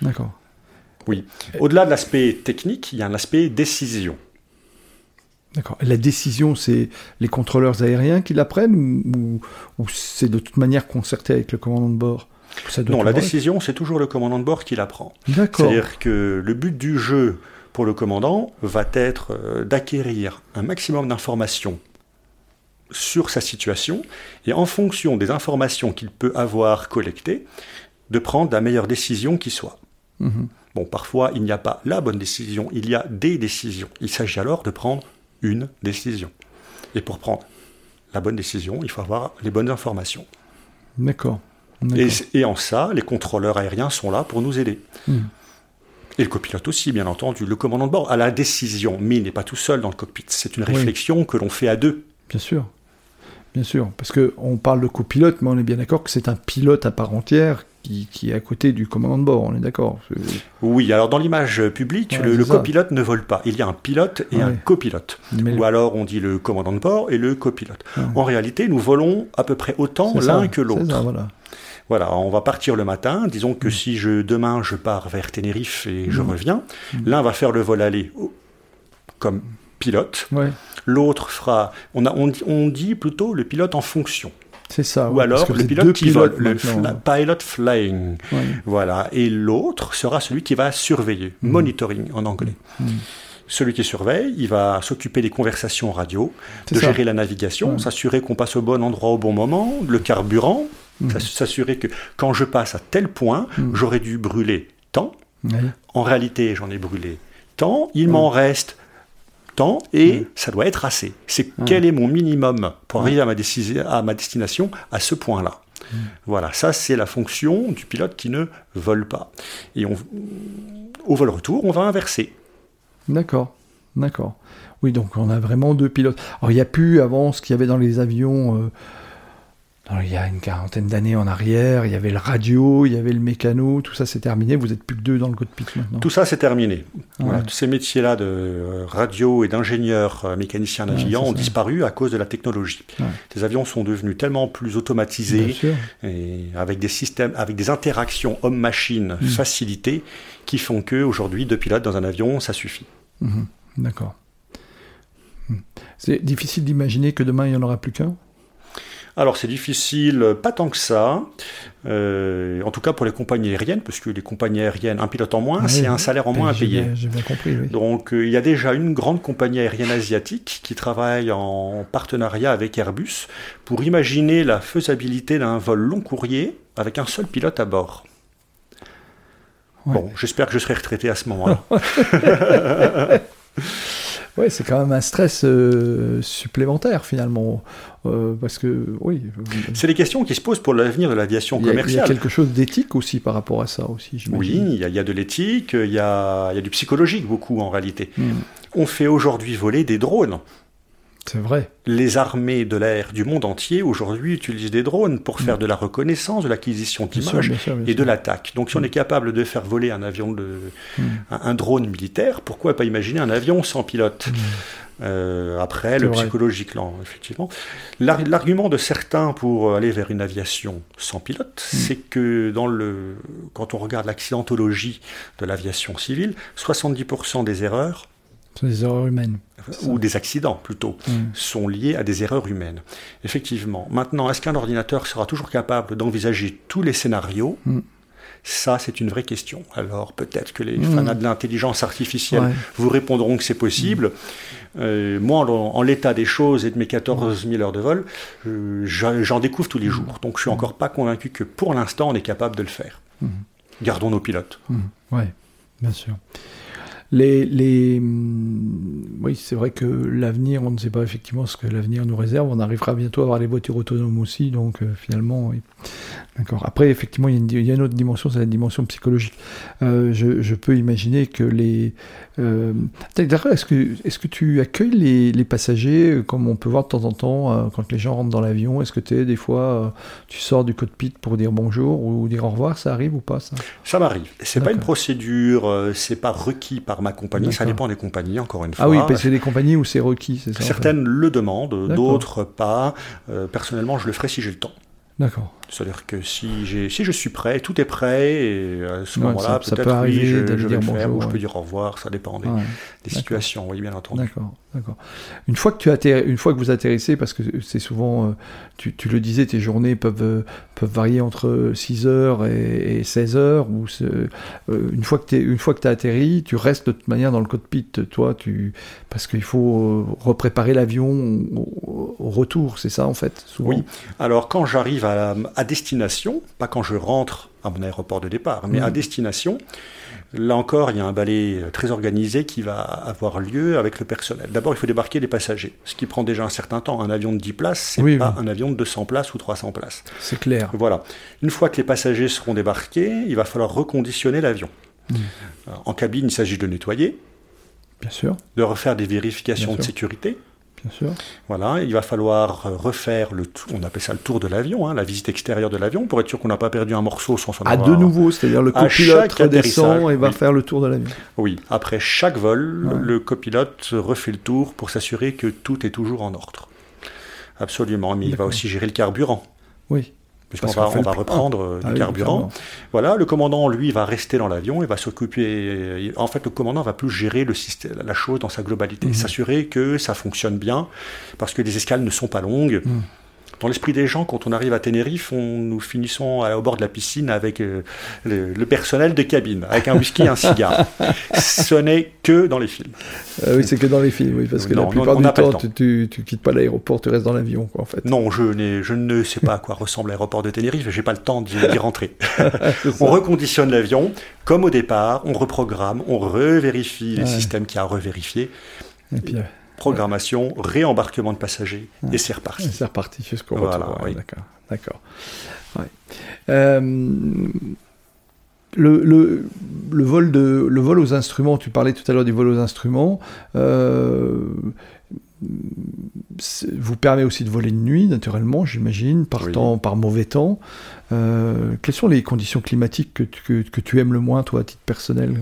[SPEAKER 1] D'accord.
[SPEAKER 2] Oui. Au-delà de l'aspect technique, il y a un aspect décision.
[SPEAKER 1] D'accord. La décision, c'est les contrôleurs aériens qui la prennent ou, ou- ou c'est de toute manière concerté avec le commandant de bord? Ça doit
[SPEAKER 2] Non, la décision, c'est toujours le commandant de bord qui la prend.
[SPEAKER 1] D'accord.
[SPEAKER 2] C'est-à-dire que le but du jeu pour le commandant va être euh, d'acquérir un maximum d'informations sur sa situation et en fonction des informations qu'il peut avoir collectées, de prendre la meilleure décision qui soit.
[SPEAKER 1] Mhm.
[SPEAKER 2] Bon, parfois, il n'y a pas la bonne décision, il y a des décisions. Il s'agit alors de prendre une décision. Et pour prendre la bonne décision, il faut avoir les bonnes informations.
[SPEAKER 1] D'accord.
[SPEAKER 2] Et, en ça, les contrôleurs aériens sont là pour nous aider.
[SPEAKER 1] Mhm.
[SPEAKER 2] Et le copilote aussi, bien entendu. Le commandant de bord a la décision, mais il n'est pas tout seul dans le cockpit. C'est une
[SPEAKER 1] Oui.
[SPEAKER 2] réflexion que l'on fait à deux.
[SPEAKER 1] Bien sûr. Bien sûr. Parce que on parle de copilote, mais on est bien d'accord que c'est un pilote à part entière qui, qui est à côté du commandant de bord. On est d'accord.
[SPEAKER 2] Oui, alors dans l'image publique,
[SPEAKER 1] Ouais,
[SPEAKER 2] le, copilote ne vole pas. Il y a un pilote et un copilote.
[SPEAKER 1] Mais
[SPEAKER 2] Ou alors on dit le commandant de bord et le copilote.
[SPEAKER 1] Ouais.
[SPEAKER 2] En réalité, nous volons à peu près autant l'un que l'autre.
[SPEAKER 1] voilà.
[SPEAKER 2] Voilà, on va partir le matin. Disons que si je demain je pars vers Tenerife et je reviens, l'un va faire le vol aller comme pilote, l'autre fera. On, a, on dit plutôt le pilote en fonction.
[SPEAKER 1] C'est ça.
[SPEAKER 2] Ou
[SPEAKER 1] ouais,
[SPEAKER 2] alors le pilote qui vole, le fla- pilot flying.
[SPEAKER 1] ouais.
[SPEAKER 2] Voilà, et l'autre sera celui qui va surveiller,
[SPEAKER 1] Mhm.
[SPEAKER 2] monitoring en anglais.
[SPEAKER 1] Mhm.
[SPEAKER 2] Celui qui surveille, il va s'occuper des conversations radio, de gérer la navigation, s'assurer qu'on passe au bon endroit au bon moment, le carburant, mmh. s'assurer que quand je passe à tel point, j'aurais dû brûler tant. En réalité, j'en ai brûlé tant. Il m'en reste tant et ça doit être assez. C'est quel est mon minimum pour arriver à ma, à ma destination à ce point-là. Voilà, ça c'est la fonction du pilote qui ne vole pas. Et on, au vol retour, on va inverser.
[SPEAKER 1] D'accord, d'accord. Oui, donc on a vraiment deux pilotes. Alors il n'y a plus avant ce qu'il y avait dans les avions. Euh, il y a une quarantaine d'années en arrière, il y avait le radio, il y avait le mécano, tout ça c'est terminé, vous êtes plus que deux dans le cockpit maintenant.
[SPEAKER 2] Tout ça c'est terminé. Tous ces métiers-là de euh, radio et d'ingénieur euh, mécanicien navigant ont disparu à cause de la technologie. Les avions sont devenus tellement plus automatisés et avec des systèmes, avec des interactions homme-machine mm. facilitées qui font que aujourd'hui deux pilotes dans un avion ça suffit.
[SPEAKER 1] Mhm. D'accord. Mm. C'est difficile d'imaginer que demain il n'y en aura plus qu'un?
[SPEAKER 2] Alors c'est difficile, pas tant que ça, euh, en tout cas pour les compagnies aériennes, parce que les compagnies aériennes, un pilote en moins, c'est un salaire en moins à payer.
[SPEAKER 1] J'ai bien compris. Oui.
[SPEAKER 2] Donc euh, il y a déjà une grande compagnie aérienne asiatique qui travaille en partenariat avec Airbus pour imaginer la faisabilité d'un vol long courrier avec un seul pilote à bord. Bon, j'espère que je serai retraité à ce moment-là.
[SPEAKER 1] Oui, c'est quand même un stress euh, supplémentaire finalement. Euh, parce que, oui.
[SPEAKER 2] C'est des questions qui se posent pour l'avenir de l'aviation commerciale. Il y
[SPEAKER 1] a quelque chose d'éthique aussi par rapport à ça aussi,
[SPEAKER 2] Oui, il y, a, de l'éthique, il y a, il y a du psychologique beaucoup en réalité. Hmm. On fait aujourd'hui voler des drones.
[SPEAKER 1] C'est vrai.
[SPEAKER 2] Les armées de l'air du monde entier aujourd'hui utilisent des drones pour faire mm. de la reconnaissance, de l'acquisition d'images et de l'attaque. Donc si on mm. est capable de faire voler un avion de, un, drone militaire, pourquoi pas imaginer un avion sans pilote? Euh, après, le psychologique, là, effectivement. L'argument de certains pour aller vers une aviation sans pilote, c'est que dans le, quand on regarde l'accidentologie de l'aviation civile, 70% des erreurs
[SPEAKER 1] sont des erreurs humaines.
[SPEAKER 2] Ou des accidents plutôt, mm. sont liés à des erreurs humaines. Effectivement. Maintenant, est-ce qu'un ordinateur sera toujours capable d'envisager tous les scénarios mm. Ça, c'est une vraie question. Alors peut-être que les mm. fans de l'intelligence artificielle vous répondront que c'est possible. Euh, moi, en, l'état des choses et de mes 14 000 heures de vol, euh, j'en découvre tous les jours. Donc je suis encore pas convaincu que pour l'instant, on est capable de le faire. Gardons nos pilotes.
[SPEAKER 1] Oui, bien sûr. Les, Oui, c'est vrai que l'avenir, on ne sait pas effectivement ce que l'avenir nous réserve. On arrivera bientôt à avoir les voitures autonomes aussi, donc euh, finalement, oui. D'accord. Après, effectivement, il y, a une, autre dimension, c'est la dimension psychologique. Euh, je, peux imaginer que les. Euh... est-ce que, est que tu accueilles les, passagers euh, comme on peut voir de temps en temps quand les gens rentrent dans l'avion? Est-ce que tu es des fois, tu sors du cockpit pour dire bonjour ou dire au revoir Ça arrive ou pas ça?
[SPEAKER 2] Ça m'arrive. C'est pas une procédure, c'est pas requis par ma compagnie. Ça dépend des compagnies, encore une fois.
[SPEAKER 1] Ah oui, parce que des compagnies où c'est requis, c'est ça
[SPEAKER 2] Certaines le demandent, d'autres pas. personnellement, je le ferai si j'ai le temps.
[SPEAKER 1] D'accord.
[SPEAKER 2] C'est-à-dire que si, si je suis prêt, tout est prêt, et à ce moment-là, peut-être oui, je, je vais le faire, ou je peux dire au revoir, ça dépend des, des situations, oui, bien entendu.
[SPEAKER 1] D'accord, d'accord. Une fois que tu atterri, une fois que vous atterrissez, parce que c'est souvent, euh, tu, tu, le disais, tes journées peuvent, euh, peuvent varier entre 6 heures et, 16 heures, ou euh, une fois que tu as atterri, tu restes de toute manière dans le cockpit, toi, tu, parce qu'il faut repréparer l'avion au, retour, c'est ça en fait, souvent?
[SPEAKER 2] Oui. Alors quand j'arrive à, à destination, pas quand je rentre à mon aéroport de départ, mais à mm. destination, Là encore, il y a un balai euh, très organisé qui va avoir lieu avec le personnel. D'abord, il faut débarquer les passagers, ce qui prend déjà un certain temps. Un avion de 10 places, c'est pas un avion de 200 places ou 300 places.
[SPEAKER 1] C'est clair.
[SPEAKER 2] Voilà. Une fois que les passagers seront débarqués, il va falloir reconditionner l'avion. Mm. En cabine, il s'agit de nettoyer.
[SPEAKER 1] Bien sûr.
[SPEAKER 2] De refaire des vérifications de sécurité.
[SPEAKER 1] Bien sûr.
[SPEAKER 2] Voilà, il va falloir euh, refaire le on appelle ça le tour de l'avion, hein, la visite extérieure de l'avion, pour être sûr qu'on n'a pas perdu un morceau sans s'en
[SPEAKER 1] À de nouveau, c'est-à-dire le copilote redescend et va faire le tour de l'avion.
[SPEAKER 2] Oui, après chaque vol, le copilote refait le tour pour s'assurer que tout est toujours en ordre. Absolument, mais il va aussi gérer le carburant.
[SPEAKER 1] Oui
[SPEAKER 2] puisqu'on va, on va reprendre euh, ah du carburant. Voilà, le commandant, lui, va rester dans l'avion, il va s'occuper. En fait, le commandant va plus gérer le système, la chose dans sa globalité, mhm. s'assurer que ça fonctionne bien, parce que les escales ne sont pas longues. Mhm. Dans l'esprit des gens, quand on arrive à Tenerife, on, nous finissons au bord de la piscine avec euh, le, personnel de cabine, avec un whisky et un cigare. Ce n'est que dans les films.
[SPEAKER 1] Euh, oui, c'est que dans les films, oui, parce que la plupart du temps, tu, tu, quittes pas l'aéroport, tu restes dans l'avion, en fait.
[SPEAKER 2] Non, je, je ne sais pas à quoi ressemble l'aéroport de Tenerife, j'ai pas le temps d'y rentrer. on reconditionne l'avion, comme au départ, on reprogramme, on revérifie les systèmes qu'il y a à revérifier. Et puis, euh, programmation, réembarquement de passagers, et c'est reparti.
[SPEAKER 1] C'est reparti jusqu'au voilà, retour. D'accord, d'accord. Euh, le, le, le, vol de, le vol aux instruments, tu parlais tout à l'heure du vol aux instruments, euh, vous permet aussi de voler de nuit, naturellement, j'imagine, par, par mauvais temps. Euh, quelles sont les conditions climatiques que, que, que, tu aimes le moins, toi, à titre personnel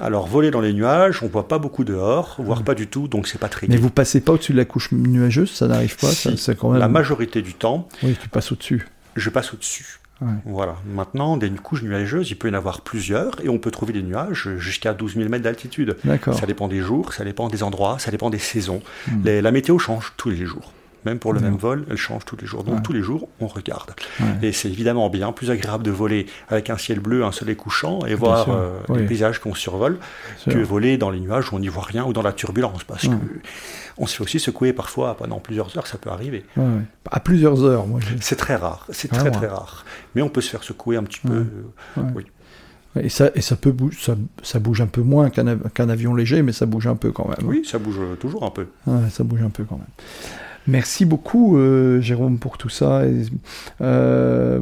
[SPEAKER 2] alors, voler dans les nuages, on voit pas beaucoup dehors, voire pas du tout, donc c'est pas très
[SPEAKER 1] Mais vous passez pas au-dessus de la couche nuageuse, ça n'arrive pas
[SPEAKER 2] ça, quand même... La majorité du temps.
[SPEAKER 1] Oui, tu passes au-dessus.
[SPEAKER 2] Je passe au-dessus. Voilà. Maintenant, des couches nuageuses, il peut y en avoir plusieurs, et on peut trouver des nuages jusqu'à 12 000 mètres d'altitude. Ça dépend des jours, ça dépend des endroits, ça dépend des saisons. Hmm. la météo change tous les jours. Même pour le même vol, elle change tous les jours. Donc tous les jours, on regarde. Et c'est évidemment bien plus agréable de voler avec un ciel bleu, un soleil couchant et voir euh, les paysages qu'on survole que voler dans les nuages où on n'y voit rien ou dans la turbulence. Parce que on se fait aussi secouer parfois pendant plusieurs heures, ça peut arriver.
[SPEAKER 1] À plusieurs heures, moi.
[SPEAKER 2] C'est très rare, c'est très très rare. Mais on peut se faire secouer un petit peu. Euh, oui.
[SPEAKER 1] Et ça, et ça, peut ça, ça bouge un peu moins qu'un avion léger, mais ça bouge un peu quand même.
[SPEAKER 2] Oui, ça bouge toujours un peu.
[SPEAKER 1] ça bouge un peu quand même. Merci beaucoup, euh, Jérôme, pour tout ça. Euh,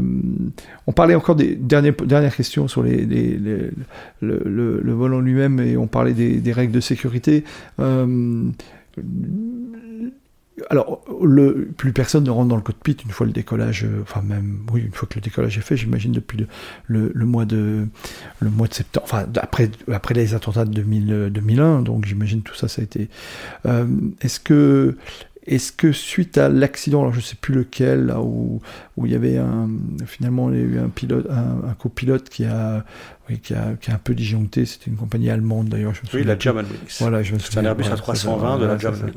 [SPEAKER 1] on parlait encore des dernières, questions sur le, le, vol en lui-même et on parlait des, règles de sécurité. Euh, alors, le, plus personne ne rentre dans le cockpit une fois le décollage, enfin même, oui, une fois que le décollage est fait, j'imagine depuis le, le, mois de le septembre, enfin après après les attentats de 2000, 2001, donc j'imagine tout ça, ça a été. Est-ce que est-ce que suite à l'accident, alors je ne sais plus lequel, là où, où il y avait un, finalement il y a eu un pilote, un, copilote qui a, qui a, qui a un peu disjoncté, c'était une compagnie allemande d'ailleurs.
[SPEAKER 2] Oui, la Germanwings. Voilà, je me souviens. C'est un Airbus A320 de la Germanwings.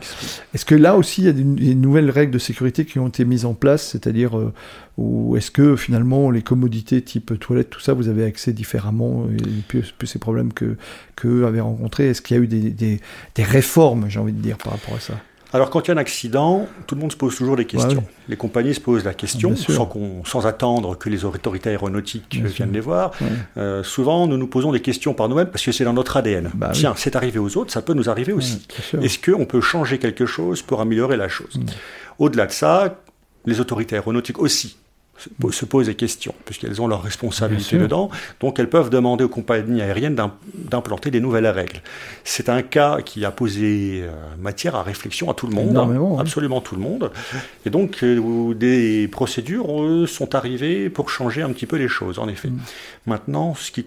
[SPEAKER 1] Est-ce que là aussi il y a des, nouvelles règles de sécurité qui ont été mises en place, c'est-à-dire euh, ou est-ce que finalement les commodités type toilette, tout ça, vous avez accès différemment et plus, plus ces problèmes que qu'eux avaient rencontrés? Est-ce qu'il y a eu des, des, des réformes, j'ai envie de dire, par rapport à ça?
[SPEAKER 2] Alors, quand il y a un accident, tout le monde se pose toujours des questions. Les compagnies se posent la question sans, sans, attendre que les autorités aéronautiques viennent les voir. Euh, souvent, nous nous posons des questions par nous-mêmes parce que c'est dans notre ADN. Bah Tiens, c'est arrivé aux autres, ça peut nous arriver aussi. Est-ce qu'on peut changer quelque chose pour améliorer la chose? Au-delà de ça, les autorités aéronautiques aussi se posent des questions, puisqu'elles ont leur responsabilité dedans. Donc elles peuvent demander aux compagnies aériennes d'implanter des nouvelles règles. C'est un cas qui a posé euh, matière à réflexion à tout le monde, absolument tout le monde. Et donc euh, des procédures sont arrivées pour changer un petit peu les choses, en effet. Mm. Maintenant, ce qui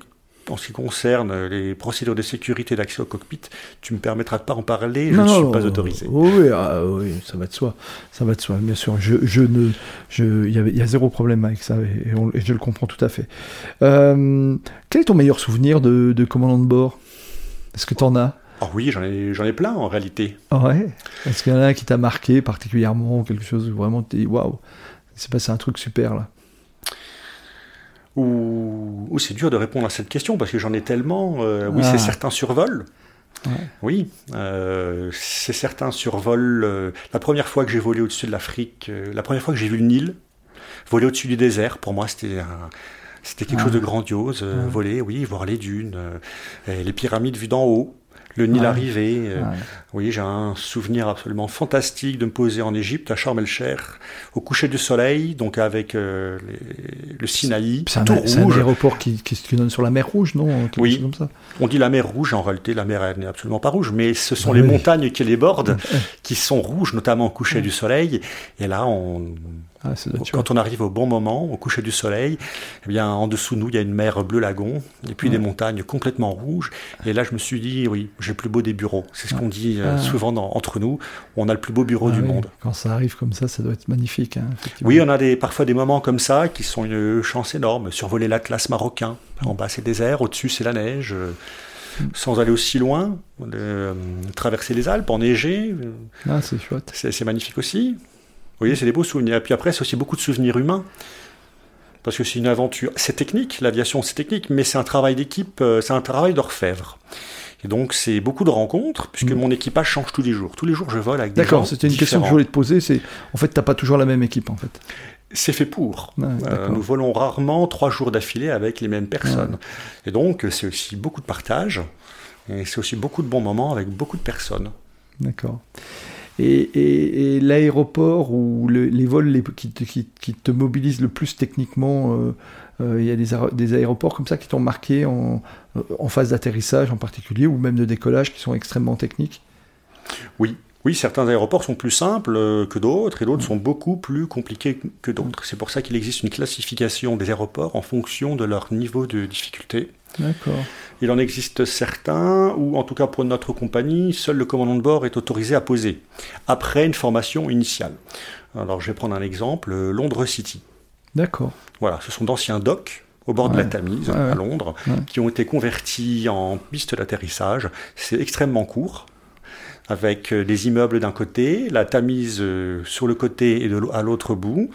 [SPEAKER 2] en ce qui concerne les procédures de sécurité d'accès au cockpit, tu me permettras de pas en parler, je ne suis pas autorisé.
[SPEAKER 1] Oui, ah, oui, ça va de soi, ça va de soi, bien sûr. Je, je ne, je, il y, a zéro problème avec ça et, je le comprends tout à fait. Euh, quel est ton meilleur souvenir de, de commandant de bord? Est-ce que tu en as?
[SPEAKER 2] Oh oui, j'en ai, j'en ai plein en réalité.
[SPEAKER 1] Ouais? Est-ce qu'il y en a un qui t'a marqué particulièrement, quelque chose où vraiment tu dis waouh, c'est passé un truc super là?
[SPEAKER 2] Ou, c'est dur de répondre à cette question parce que j'en ai tellement. Euh, oui, c'est ah. certains survols. Oui, euh, c'est certains survols. Euh, la première fois que j'ai volé au-dessus de l'Afrique, la première fois que j'ai vu le Nil, voler au-dessus du désert, pour moi c'était c'était quelque chose de grandiose. Voler, oui, voir les dunes, les pyramides vues d'en haut le Nil arrivé. Euh, oui, j'ai un souvenir absolument fantastique de me poser en Égypte, à Sharm el-Sheikh, au coucher du soleil, donc avec euh, le Sinaï,
[SPEAKER 1] c'est un, aéroport qui, qui, donne sur la mer Rouge, non
[SPEAKER 2] Oui, comme ça? on dit la mer Rouge, en réalité la mer n'est absolument pas rouge, mais ce sont les montagnes qui les bordent qui sont rouges, notamment au coucher du soleil. Et là, on ah, Quand on arrive au bon moment, au coucher du soleil, eh bien, en dessous de nous, il y a une mer bleu lagon, et puis des montagnes complètement rouges. Et là, je me suis dit, oui, j'ai le plus beau des bureaux. C'est ce qu'on dit euh, ah. souvent entre nous. On a le plus beau bureau ah du monde.
[SPEAKER 1] Quand ça arrive comme ça, ça doit être magnifique. Hein,
[SPEAKER 2] oui, on a des, parfois des moments comme ça qui sont une chance énorme. Survoler l'Atlas marocain. En bas, c'est désert, au-dessus, c'est la neige. Euh, sans aller aussi loin, euh, traverser les Alpes, enneigé.
[SPEAKER 1] Ah, c'est chouette.
[SPEAKER 2] C'est magnifique aussi. Voyez, c'est des beaux souvenirs. Et puis après, c'est aussi beaucoup de souvenirs humains. Parce que c'est une aventure. C'est technique, l'aviation, c'est technique, mais c'est un travail d'équipe, euh, c'est un travail d'orfèvre. Et donc, c'est beaucoup de rencontres, puisque mm. mon équipage change tous les jours. Tous les jours, je vole avec des gens
[SPEAKER 1] D'accord, c'était une question que je voulais te poser. C'est En fait, tu n'as pas toujours la même équipe, en fait.
[SPEAKER 2] C'est fait pour. Euh, nous volons rarement trois jours d'affilée avec les mêmes personnes. Et donc, c'est aussi beaucoup de partage. Et c'est aussi beaucoup de bons moments avec beaucoup de personnes.
[SPEAKER 1] D'accord. Et, l'aéroport ou les vols qui, te mobilisent le plus techniquement, euh, euh, il y a des, aéroports comme ça qui t'ont marqué en, en phase d'atterrissage en particulier, ou même de décollage, qui sont extrêmement techniques?
[SPEAKER 2] Oui, oui, certains aéroports sont plus simples euh, que d'autres et d'autres sont beaucoup plus compliqués que d'autres. C'est pour ça qu'il existe une classification des aéroports en fonction de leur niveau de difficulté.
[SPEAKER 1] D'accord.
[SPEAKER 2] Il en existe certains où, en tout cas pour notre compagnie, seul le commandant de bord est autorisé à poser, après une formation initiale. Alors je vais prendre un exemple, Londres City.
[SPEAKER 1] D'accord.
[SPEAKER 2] Voilà, ce sont d'anciens docks au bord de la Tamise, à Londres, qui ont été convertis en piste d'atterrissage. C'est extrêmement court, avec euh, des immeubles d'un côté, la Tamise euh, sur le côté et de à l'autre bout.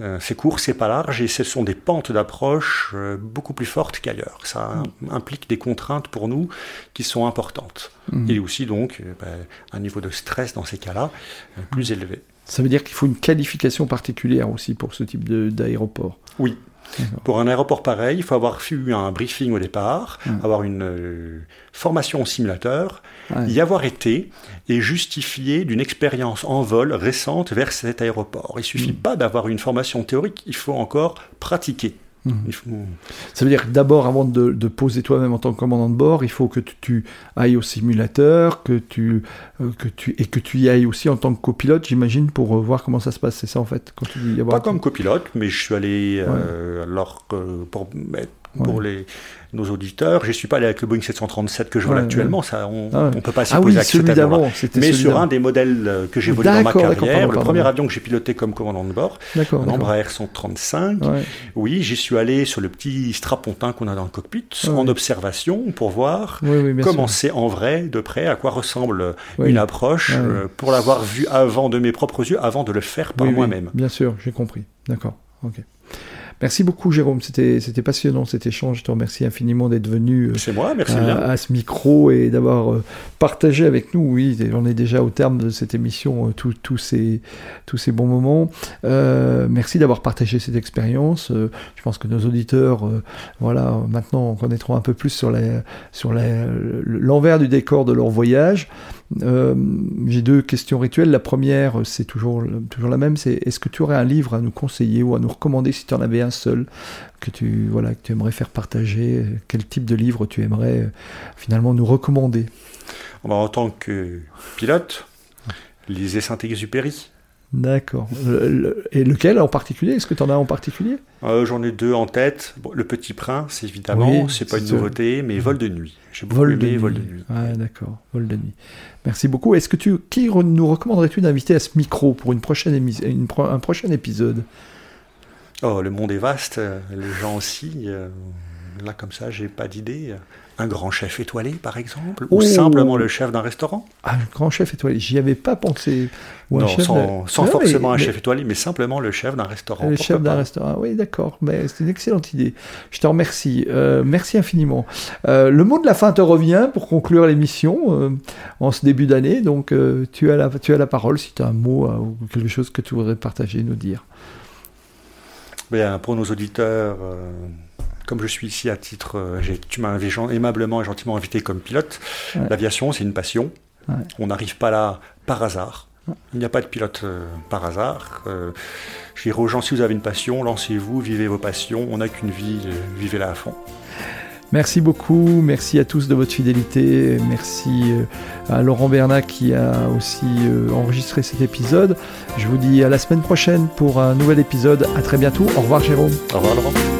[SPEAKER 2] Euh, c'est court, c'est pas large et ce sont des pentes d'approche beaucoup plus fortes qu'ailleurs. Ça implique des contraintes pour nous qui sont importantes. Il y a aussi donc ben, un niveau de stress dans ces cas-là plus élevé.
[SPEAKER 1] Ça veut dire qu'il faut une qualification particulière aussi pour ce type d'aéroport.
[SPEAKER 2] Oui, pour un aéroport pareil, il faut avoir eu un briefing au départ, avoir une euh, formation au simulateur, y avoir été et justifier d'une expérience en vol récente vers cet aéroport. Il ne suffit mm. pas d'avoir une formation théorique, il faut encore pratiquer.
[SPEAKER 1] Mhm. Ça veut dire que d'abord, avant de, poser toi-même en tant que commandant de bord, il faut que tu, ailles au simulateur, que tu, euh, que tu, et que tu y ailles aussi en tant que copilote, j'imagine, pour euh, voir comment ça se passe. C'est ça en fait
[SPEAKER 2] quand tu Pas comme copilote, mais je suis allé euh, alors pour pour les, nos auditeurs. Je ne suis pas allé avec le Boeing 737 que je vole actuellement, ça, on ah ne peut pas s'y
[SPEAKER 1] ah
[SPEAKER 2] poser
[SPEAKER 1] oui, celui d'avant,
[SPEAKER 2] Mais sur un des modèles euh, que j'ai volé dans ma carrière, le premier avion que j'ai piloté comme commandant de bord, un Embraer 135, oui, j'y suis allé sur le petit strapontin qu'on a dans le cockpit, en observation, pour voir comment c'est en vrai, de près, à quoi ressemble une approche, euh, pour l'avoir vu avant de mes propres yeux, avant de le faire par moi-même.
[SPEAKER 1] Bien sûr, j'ai compris. D'accord. Ok. Merci beaucoup, Jérôme. C'était, c'était passionnant cet échange. Je te remercie infiniment d'être venu
[SPEAKER 2] euh, moi, merci
[SPEAKER 1] à, ce micro et d'avoir euh, partagé avec nous. Oui, on est déjà au terme de cette émission, euh, tous ces, tous ces bons moments. merci d'avoir partagé cette expérience. je pense que nos auditeurs, voilà, maintenant connaîtront un peu plus sur, la, sur l'envers du décor de leur voyage. Euh, j'ai deux questions rituelles. La première, c'est toujours, la même, c'est est-ce que tu aurais un livre à nous conseiller ou à nous recommander si tu en avais un seul que tu, voilà, que tu aimerais faire partager? Quel type de livre tu aimerais euh, finalement nous recommander?
[SPEAKER 2] En tant que pilote, lisez Saint-Exupéry.
[SPEAKER 1] D'accord. Et lequel en particulier? Est-ce que tu en as en particulier?
[SPEAKER 2] Euh, J'en ai deux en tête. le Petit Prince, évidemment, c'est pas une nouveauté, mais Vol de nuit. J'ai beaucoup
[SPEAKER 1] Vol
[SPEAKER 2] aimé
[SPEAKER 1] de Vol de nuit. Ah, d'accord, Vol de nuit. Merci beaucoup. Est-ce que tu, qui nous recommanderais-tu d'inviter à ce micro pour une prochaine une un prochain épisode?
[SPEAKER 2] Oh, le monde est vaste, les gens aussi. Euh, là, comme ça, j'ai pas d'idée un grand chef étoilé, par exemple, ou oh. simplement le chef d'un restaurant?
[SPEAKER 1] Un grand chef étoilé, j'y avais pas pensé.
[SPEAKER 2] non, sans, ah forcément un chef étoilé, mais simplement le chef d'un restaurant.
[SPEAKER 1] Le chef d'un restaurant, oui, d'accord, mais c'est une excellente idée. Je te remercie, euh, merci infiniment. Euh, le mot de la fin te revient pour conclure l'émission euh, en ce début d'année, donc tu, as la, tu as la parole si tu as un mot ou quelque chose que tu voudrais partager, nous dire.
[SPEAKER 2] Bien, pour nos auditeurs comme je suis ici à titre, euh, tu m'as aimablement et gentiment invité comme pilote. L'aviation, c'est une passion. On n'arrive pas là par hasard. Il n'y a pas de pilote euh, par hasard. Euh, je dirais aux gens, si vous avez une passion, lancez-vous, vivez vos passions. On n'a qu'une vie, vivez-la à fond.
[SPEAKER 1] Merci beaucoup, merci à tous de votre fidélité, merci à Laurent Bernat qui a aussi enregistré cet épisode. Je vous dis à la semaine prochaine pour un nouvel épisode. À très bientôt. Au revoir Jérôme.
[SPEAKER 2] Au revoir Laurent.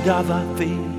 [SPEAKER 3] could have